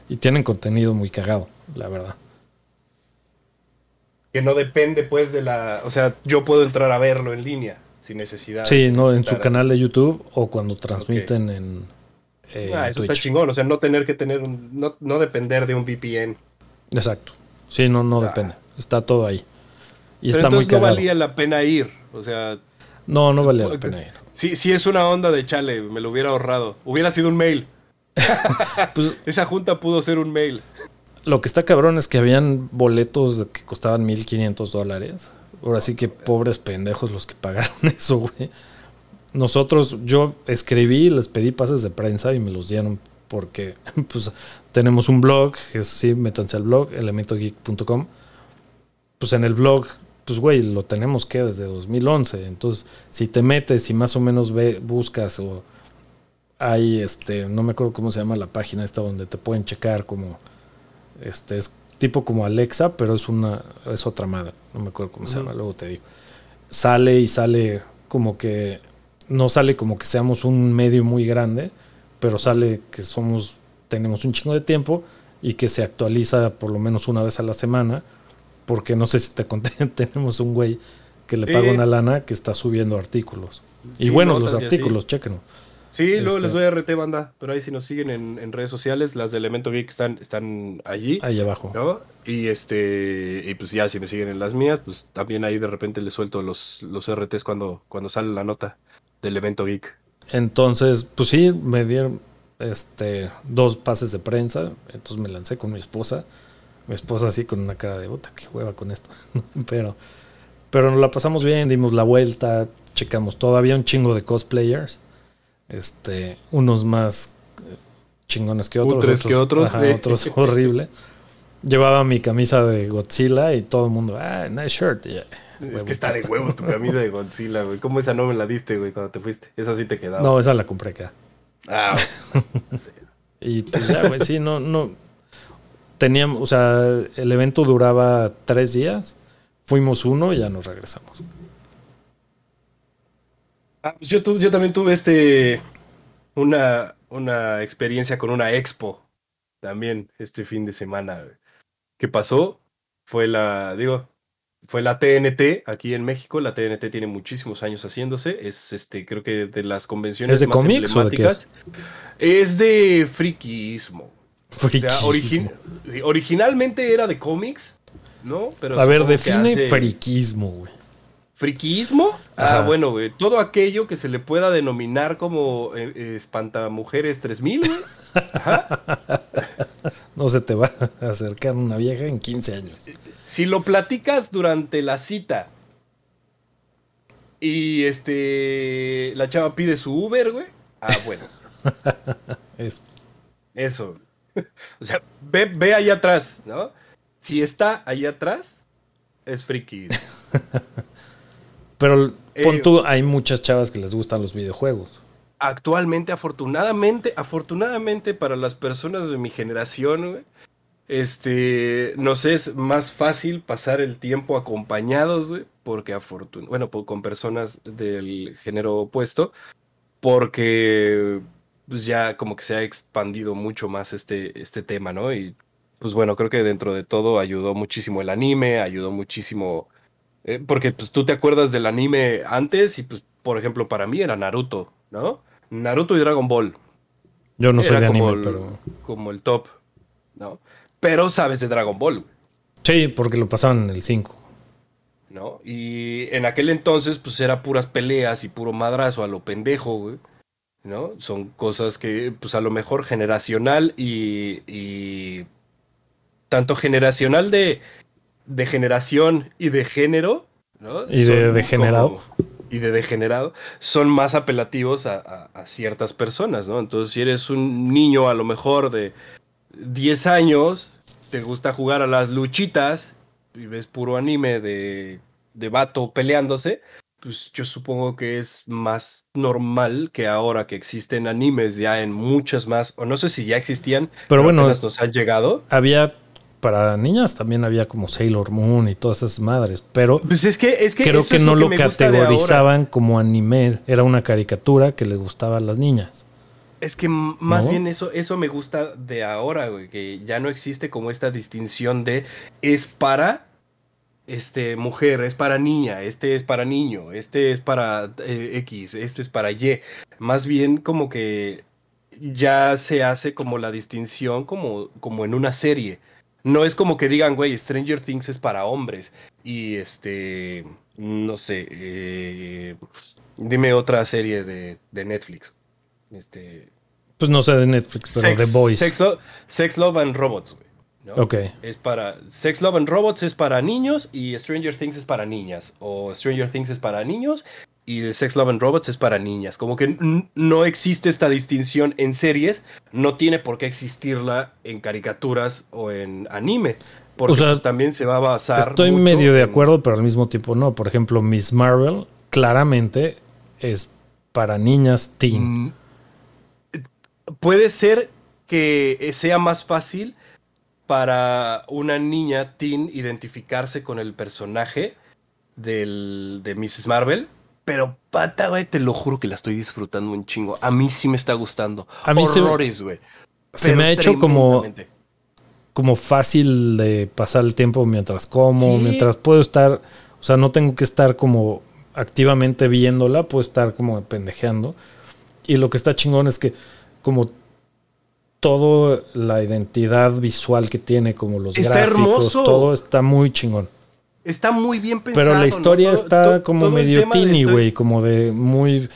Y tienen contenido muy cagado, la verdad. Que no depende, pues, de la. O sea, yo puedo entrar a verlo en línea sin necesidad. Sí, no, en su canal de YouTube o cuando transmiten en, eh, Ah, en eso está chingón. O sea, no tener que tener. un- no, no depender de un VPN. Exacto. Sí, no, no Ah. depende. Está todo ahí. Y Pero está muy entonces no cagado. valía la pena ir. O sea, No, no valía la pena ir. Sí, sí es una onda de chale, me lo hubiera ahorrado. Hubiera sido un mail. Pues Esa junta pudo ser un mail. lo que está cabrón es que habían boletos que costaban 1500 dólares. Ahora sí que pobres pendejos los que pagaron eso, güey. Nosotros, yo escribí, les pedí pases de prensa y me los dieron porque, pues, tenemos un blog, que es, sí, métanse al blog, elementogeek.com. Pues en el blog, pues, güey, lo tenemos que desde 2011. Entonces, si te metes y más o menos ve, buscas o hay, este, no me acuerdo cómo se llama la página esta donde te pueden checar como, este, es tipo como Alexa, pero es una, es otra madre, no me acuerdo cómo se llama, luego te digo. Sale y sale como que, no sale como que seamos un medio muy grande, pero sale que somos, tenemos un chingo de tiempo y que se actualiza por lo menos una vez a la semana, porque no sé si te conté, tenemos un güey que le paga una lana que está subiendo artículos. Y buenos notas los artículos, chéquenlo. Sí, luego Este- les doy RT banda, pero ahí si nos siguen en, en redes sociales, las de Elemento Geek están, están allí, Ahí abajo. ¿no? Y este, y pues ya si me siguen en las mías, pues también ahí de repente les suelto los, los RTs cuando, cuando sale la nota de Elemento Geek. Entonces, pues sí, me dieron este, dos pases de prensa. Entonces me lancé con mi esposa. Mi esposa así con una cara de bota, qué hueva con esto. pero, pero nos la pasamos bien, dimos la vuelta, checamos todo. Había un chingo de cosplayers. Este, unos más eh, chingones que otros. Cutres que otros, ajá, otros horrible. Llevaba mi camisa de Godzilla y todo el mundo, ah, nice shirt. Es que está de huevos tu camisa de Godzilla, güey. ¿Cómo esa no me la diste, güey, cuando te fuiste? Esa sí te quedaba. No, esa la compré acá. Ah, sí. Y pues ya, güey, sí, no, no. Teníamos, o sea, el evento duraba tres días. Fuimos uno y ya nos regresamos. Ah, pues yo, tu- yo también tuve este una, una experiencia con una expo también este fin de semana. ¿Qué pasó? Fue la, digo, fue la TNT aquí en México. La TNT tiene muchísimos años haciéndose. Es este, creo que de las convenciones ¿Es de más de qué emblemáticas. Es de friquismo. O sea, origi- originalmente era de cómics, ¿no? Pero A ver, define hace- friquismo, güey. ¿Friquismo? Ah, bueno, güey. Todo aquello que se le pueda denominar como eh, eh, espantamujeres 3000, güey. No se te va a acercar una vieja en 15 años. Si lo platicas durante la cita y este la chava pide su Uber, güey. Ah, bueno. Es- Eso. O sea, ve, ve allá atrás, ¿no? Si está allá atrás, es friki. Pero Eh, pon tú, hay muchas chavas que les gustan los videojuegos. actualmente, afortunadamente, afortunadamente para las personas de mi generación, güey, este, nos es más fácil pasar el tiempo acompañados, güey, porque afortun bueno, con personas del género opuesto, porque pues ya como que se ha expandido mucho más este, este tema, ¿no? Y pues bueno, creo que dentro de todo ayudó muchísimo el anime, ayudó muchísimo, eh, porque pues tú te acuerdas del anime antes y pues, por ejemplo, para mí era Naruto, ¿no? Naruto y Dragon Ball. Yo no soy de como, anime, el, pero. como el top, ¿no? Pero sabes de Dragon Ball, güey, Sí, porque lo pasaban en el 5. ¿no? Y en aquel entonces, pues era puras peleas y puro madrazo a lo pendejo, güey. ¿No? Son cosas que, pues a lo mejor generacional y. y tanto generacional de, de generación y de género, ¿no? Y de degenerado. y de degenerado, son más apelativos a, a- a ciertas personas, ¿no? Entonces, si eres un niño a lo mejor de 10 años, te gusta jugar a las luchitas y ves puro anime de, de vato peleándose, pues yo supongo que es más normal que ahora que existen animes ya en muchas más, o no sé si ya existían, Pero bueno, apenas nos han llegado. había. Para niñas también había como Sailor Moon y todas esas madres. Pero Pues es que, es que creo que es no lo, que categorizaban como anime. Era una caricatura que le gustaba a las niñas. Es que más ¿No? bien eso, eso me gusta de ahora, güey, que ya no existe como esta distinción de es para este mujer, es para niña, este es para niño, este es para eh, X, este es para Y. Más bien como que ya se hace como la distinción como, como en una serie, No es como que digan, güey, Stranger Things es para hombres. Y este, no sé, eh, dime otra serie de, de Netflix. Este, Pues no sé de Netflix, pero Sex, The Boys. Sex, Lo- Sex, Love and Robots, güey. ¿no? Ok. Es para. Sex, Love and Robots es para niños y Stranger Things es para niñas. O Stranger Things es para niños y el Sex, Love and Robots es para niñas. Como que no existe esta distinción en series, no tiene por qué existirla en caricaturas o en anime. Porque O sea, pues, también se va a basar. Estoy mucho medio de en- acuerdo, pero al mismo tiempo no. Por ejemplo, Miss Marvel claramente es para niñas teen. Mm, Puede ser que sea más fácil para una niña teen identificarse con el personaje del, de Mrs. Marvel. Pero pata, güey, te lo juro que la estoy disfrutando un chingo. A mí sí me está gustando. A mí Horrores, güey. se me ha hecho como-. Como fácil de pasar el tiempo mientras como, Sí. mientras puedo estar. O sea, no tengo que estar como activamente viéndola, puedo estar como pendejeando. Y lo que está chingón es que, como toda la identidad visual que tiene, como los Está gráficos, hermoso. todo está muy chingón. Está muy bien pensado. Pero la ¿no? historia Todo- está como todo medio esto- güey, como de muy,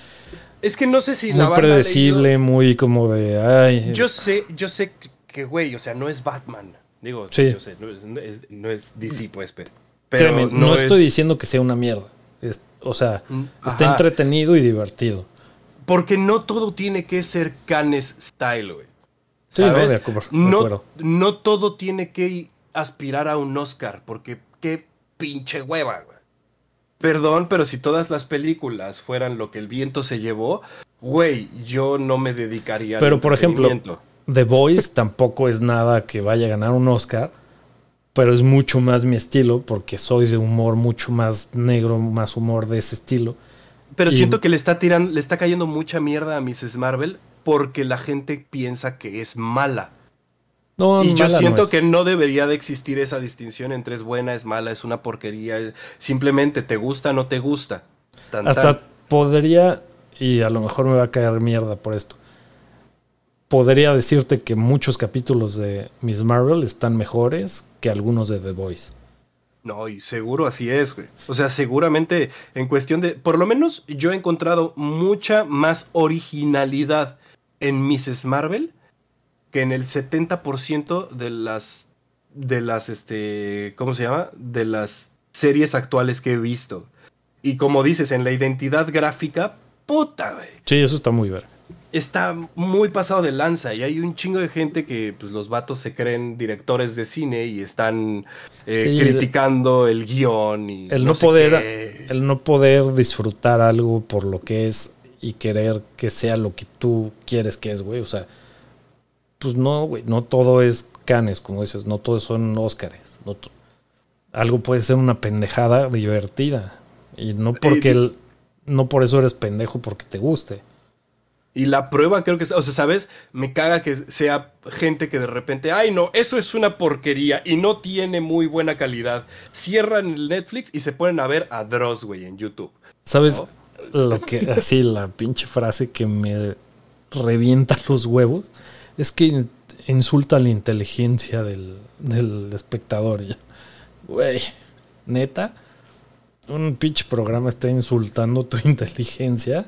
Es que no sé si la muy predecible, muy como de, ay, Yo sé, yo sé que, güey, o sea, no es Batman. Digo, Sí. yo sé, no es, no es- no es DC, pues, pero. pero créeme, no, es- estoy diciendo que sea una mierda. Es- o sea, Mm, está entretenido y divertido. Porque no todo tiene que ser Canes style, güey. Sí, no, ¿Sabes? de acuerdo, de no, no todo tiene que aspirar a un Oscar, porque qué pinche hueva, güey. Perdón, pero si todas las películas fueran lo que el viento se llevó, güey, yo no me dedicaría al Pero, por ejemplo. The Voice tampoco es nada que vaya a ganar un Oscar, pero es mucho más mi estilo porque soy de humor mucho más negro, más humor de ese estilo. Pero y- siento que le está tirando, le está cayendo mucha mierda a Mrs. Marvel porque la gente piensa que es mala. No, Y yo no siento es. que no debería de existir esa distinción entre es buena, es mala, es una porquería. es- Simplemente te gusta, no te gusta. Tan, Hasta tan. podría, y a lo mejor me va a caer mierda por esto, podría decirte que muchos capítulos de Miss Marvel están mejores que algunos de The Voice. No, y seguro así es, güey. O sea, seguramente en cuestión de. Por lo menos yo he encontrado mucha más originalidad en Mrs. Marvel que en el 70% de las. De las, este. ¿Cómo se llama? De las series actuales que he visto. Y como dices, en la identidad gráfica, puta, güey. Sí, eso está muy verga. está muy pasado de lanza y hay un chingo de gente que pues los vatos se creen directores de cine y están eh, Sí, criticando el guion y El no, sé poder, qué. el no poder disfrutar algo por lo que es y querer que sea lo que tú quieres que es, güey. O sea, pues no, güey, no todo es canes, como dices, no todos son Óscares. No algo puede ser una pendejada divertida. Y no porque el, no por eso eres pendejo porque te guste. Y la prueba creo que, es- o sea, ¿sabes? Me caga que sea gente que de repente, ay no, eso es una porquería y no tiene muy buena calidad. Cierran el Netflix y se ponen a ver a Dross, güey, en YouTube. ¿Sabes? Lo que, así, la pinche frase que me revienta los huevos es que insulta la inteligencia del, del espectador. Güey, neta, un pinche programa está insultando tu inteligencia.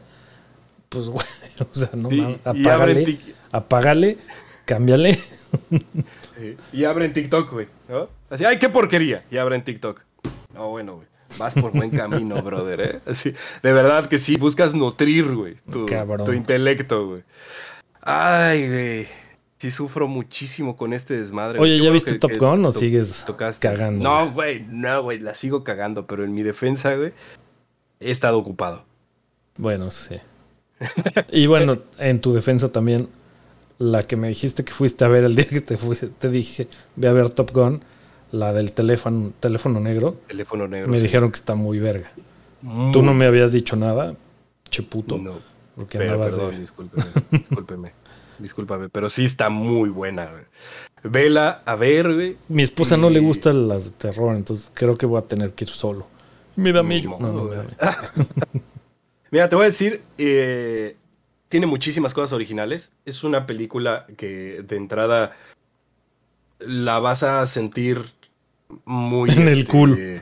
Pues, güey, o sea, no mames, apágale, apágale, cámbiale. Sí. Y abren TikTok, güey. ¿no? Así, ay, qué porquería. Y abren TikTok. No, bueno, güey. Vas por buen camino, brother, ¿eh? Así, de verdad que sí, buscas nutrir, güey, tu, tu intelecto, güey. Ay, güey. Sí sufro muchísimo con este desmadre. Oye, ¿ya viste que- Top Gun o to- sigues tocaste. cagando? No, güey, no, güey, la sigo cagando, pero en mi defensa, güey, he estado ocupado. Bueno, sí. Y bueno, en tu defensa también, la que me dijiste que fuiste a ver el día que te fuiste, te dije, ve a ver Top Gun, la del teléfono, teléfono negro, Teléfono negro. me sí. dijeron que está muy verga. Muy- Tú no me habías dicho nada, che puto, No, porque pero, perdón, de... discúlpeme, discúlpeme, discúlpame, pero sí está muy buena, güey. Vela a ver, güey. Mi esposa no le gustan las de terror, entonces creo que voy a tener que ir solo. Me da miedo. No, No, no. Mira, te voy a decir, eh, tiene muchísimas cosas originales. Es una película que de entrada la vas a sentir muy... En el este, culo.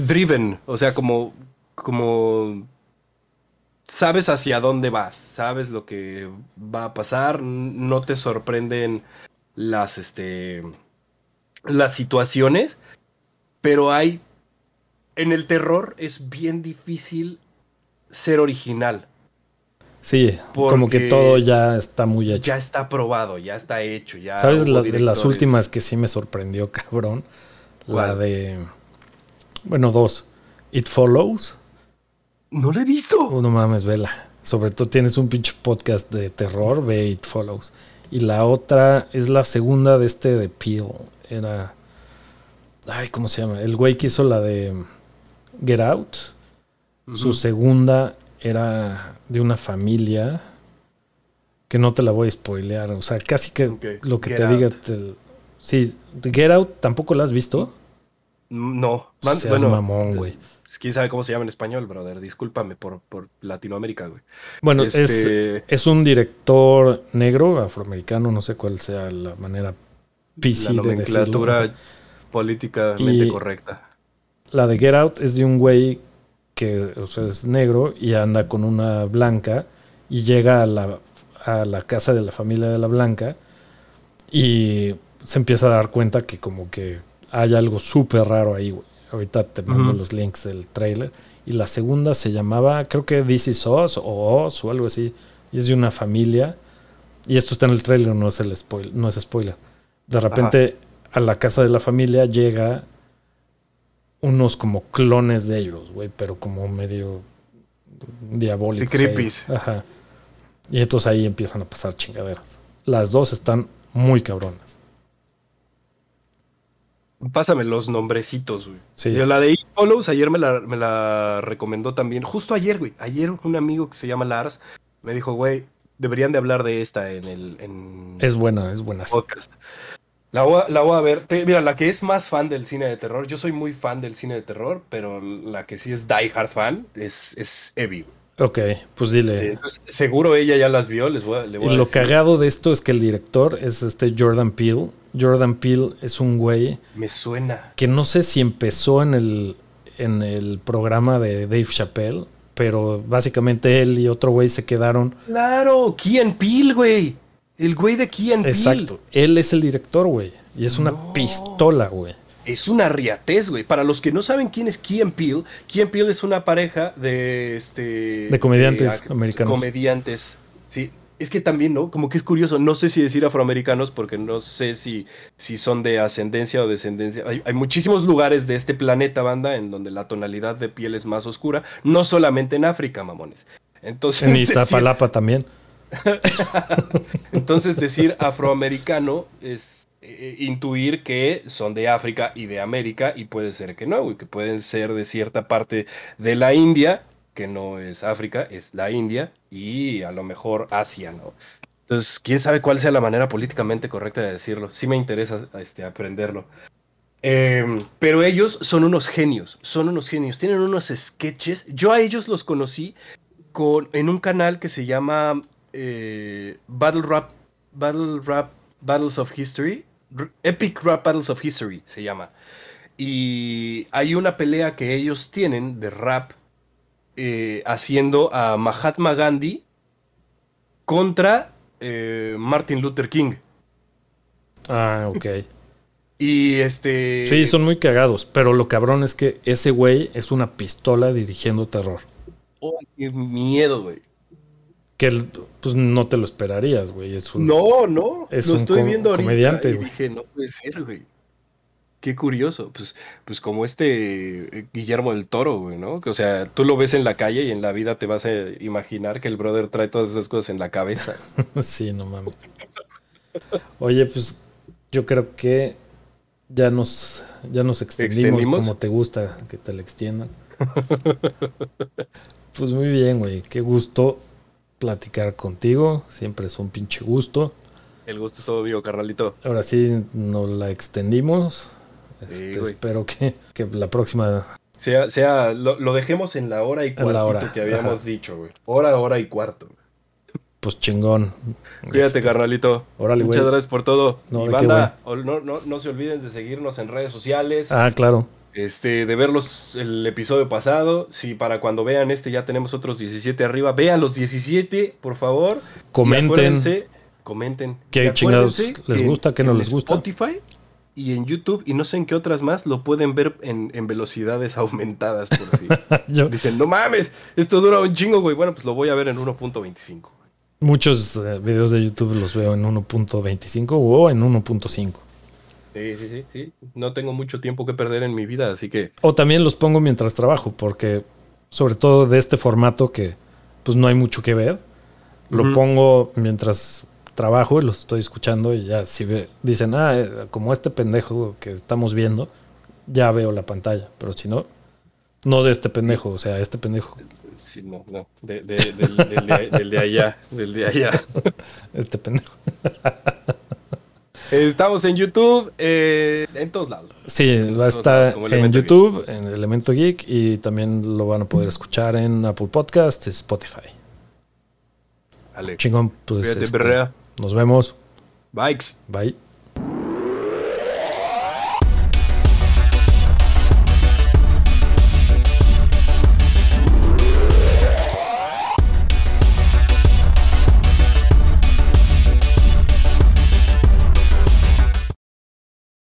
driven, o sea, como, como sabes hacia dónde vas, sabes lo que va a pasar, no te sorprenden las, este, las situaciones, pero hay, en el terror es bien difícil ser original. Sí, como que todo ya está muy hecho. Ya está probado, ya está hecho, ya. ¿Sabes? La, de las últimas que sí me sorprendió, cabrón. La de. Bueno, dos. It Follows. No lo he visto. Oh, no mames, vela. Sobre todo tienes un pinche podcast de terror, ve It Follows. Y la otra es la segunda de este de Peel. Era. Ay, ¿cómo se llama? El güey que hizo la de Get Out. Su segunda era de una familia. Que no te la voy a spoilear. O sea, casi que lo que Get te diga. Te- sí, Get Out tampoco la has visto. No, man- Seas bueno, mamón, güey. Pues, quién sabe cómo se llama en español, brother. Discúlpame por, por Latinoamérica, güey. Bueno, es, Este- es un director negro, afroamericano, no sé cuál sea la manera PC la de nomenclatura decirlo. políticamente Y- correcta. La de Get Out es de un güey que o sea, es negro y anda con una blanca y llega a la, a la casa de la familia de la blanca y se empieza a dar cuenta que como que hay algo súper raro ahí, güey. Ahorita te mando los links del trailer. Y la segunda se llamaba, creo que This Is Us o Us o algo así. Y es de una familia. Y esto está en el trailer, no es, el spoil, no es spoiler. De repente a la casa de la familia llega unos como clones de ellos, güey, pero como medio diabólicos. De creepies. ahí. Ajá. Y entonces ahí empiezan a pasar chingaderas. Las dos están muy cabronas. Pásame los nombrecitos, güey. Sí. Yo la de It Follows ayer me la, me la recomendó también. Justo ayer, güey. Ayer un amigo que se llama Lars me dijo, güey, deberían de hablar de esta en el en Es buena, es buena. podcast. La voy, a, la voy a ver. Te- mira, la que es más fan del cine de terror, yo soy muy fan del cine de terror, pero la que sí es die hard fan es, es Evie. Ok, pues dile. Este, pues, seguro ella ya las vio, les voy a, le voy y a lo decir. cagado de esto es que el director es este Jordan Peele. Jordan Peele es un güey Me suena. que no sé si empezó en el, en el programa de Dave Chappelle, pero básicamente él y otro güey se quedaron. Claro, Key and Peele, güey. El güey de Key and Peele. Exacto. Él es el director, güey. Y es una pistola, güey. Es una riatez, güey. Para los que no saben quién es Key and Peele, Key and Peele es una pareja de este De comediantes ac- americanos. Comediantes. Sí. Es que también, ¿no? Como que es curioso. No sé si decir afroamericanos porque no sé si, si son de ascendencia o descendencia. Hay, hay muchísimos lugares de este planeta, banda, en donde la tonalidad de piel es más oscura. No solamente en África, mamones. Entonces, En decir- Iztapalapa también. entonces decir afroamericano es eh, intuir que son de África y de América y puede ser que no, güey, que pueden ser de cierta parte de la India, que no es África, es la India y a lo mejor Asia, ¿no? Entonces, quién sabe cuál sea la manera políticamente correcta de decirlo. Sí me interesa este, aprenderlo. Eh, pero ellos son unos genios, son unos genios, tienen unos sketches. Yo a ellos los conocí con, en un canal que se llama eh, Battle Rap, Battle Rap Battles of History, Epic Rap Battles of History se llama. Y hay una pelea que ellos tienen de rap eh, haciendo a Mahatma Gandhi contra eh, Martin Luther King. Ah, ok. Y este... Sí, son muy cagados. Pero lo cabrón es que ese güey es una pistola dirigiendo terror. Oh, qué miedo, güey. Que pues no te lo esperarías, güey. Es un- No, no. Es lo un estoy viendo ahorita comediante, y güey. dije, no puede ser, güey. Qué curioso. Pues, pues como este eh, Guillermo del Toro, güey, ¿no? Que, o sea, tú lo ves en la calle y en la vida te vas a imaginar que el brother trae todas esas cosas en la cabeza. sí, no mames. Oye, pues yo creo que ya nos, ya nos extendimos, ¿Extendimos? como te gusta que te le extiendan. pues muy bien, güey. Qué gusto platicar contigo. Siempre es un pinche gusto. El gusto es todo mío, carnalito. Ahora sí nos la extendimos. Este, espero que, que la próxima Sea, sea, lo, lo dejemos en la hora y hora, que habíamos ajá. dicho, güey. Hora, hora y cuarto. pues chingón. Cuídate, Este, carnalito. Órale, Muchas gracias por todo. No, y qué, banda, no, no, no se olviden de seguirnos en redes sociales. Ah, claro. Este, de ver los, el episodio pasado. Si para cuando vean este ya tenemos otros 17 arriba, vean los 17, por favor. Comenten. comenten. ¿Qué chingados les que gusta, qué no les gusta? Spotify y en YouTube y no sé en qué otras más lo pueden ver en, en velocidades aumentadas por Yo, dicen, no mames, esto dura un chingo, güey. Bueno, pues lo voy a ver en 1.25. muchos eh, videos de YouTube los veo en 1.25 o en 1.5. Sí, sí, sí, sí. No tengo mucho tiempo que perder en mi vida, así que O también los pongo mientras trabajo, porque sobre todo de este formato que pues no hay mucho que ver, lo pongo mientras trabajo y los estoy escuchando y ya si ve- dicen, ah, eh, como este pendejo que estamos viendo, ya veo la pantalla, pero si no, no de este pendejo, o sea, este pendejo, sí, no, no. De- de- del, del de, del de allá, del de allá. este pendejo. Estamos en YouTube, eh, en todos lados. Sí, va a estar en Geek. YouTube, en Elemento Geek y también lo van a poder escuchar en Apple Podcast Spotify. Vale. Chingón, pues este. Nos vemos. Bikes. Bye.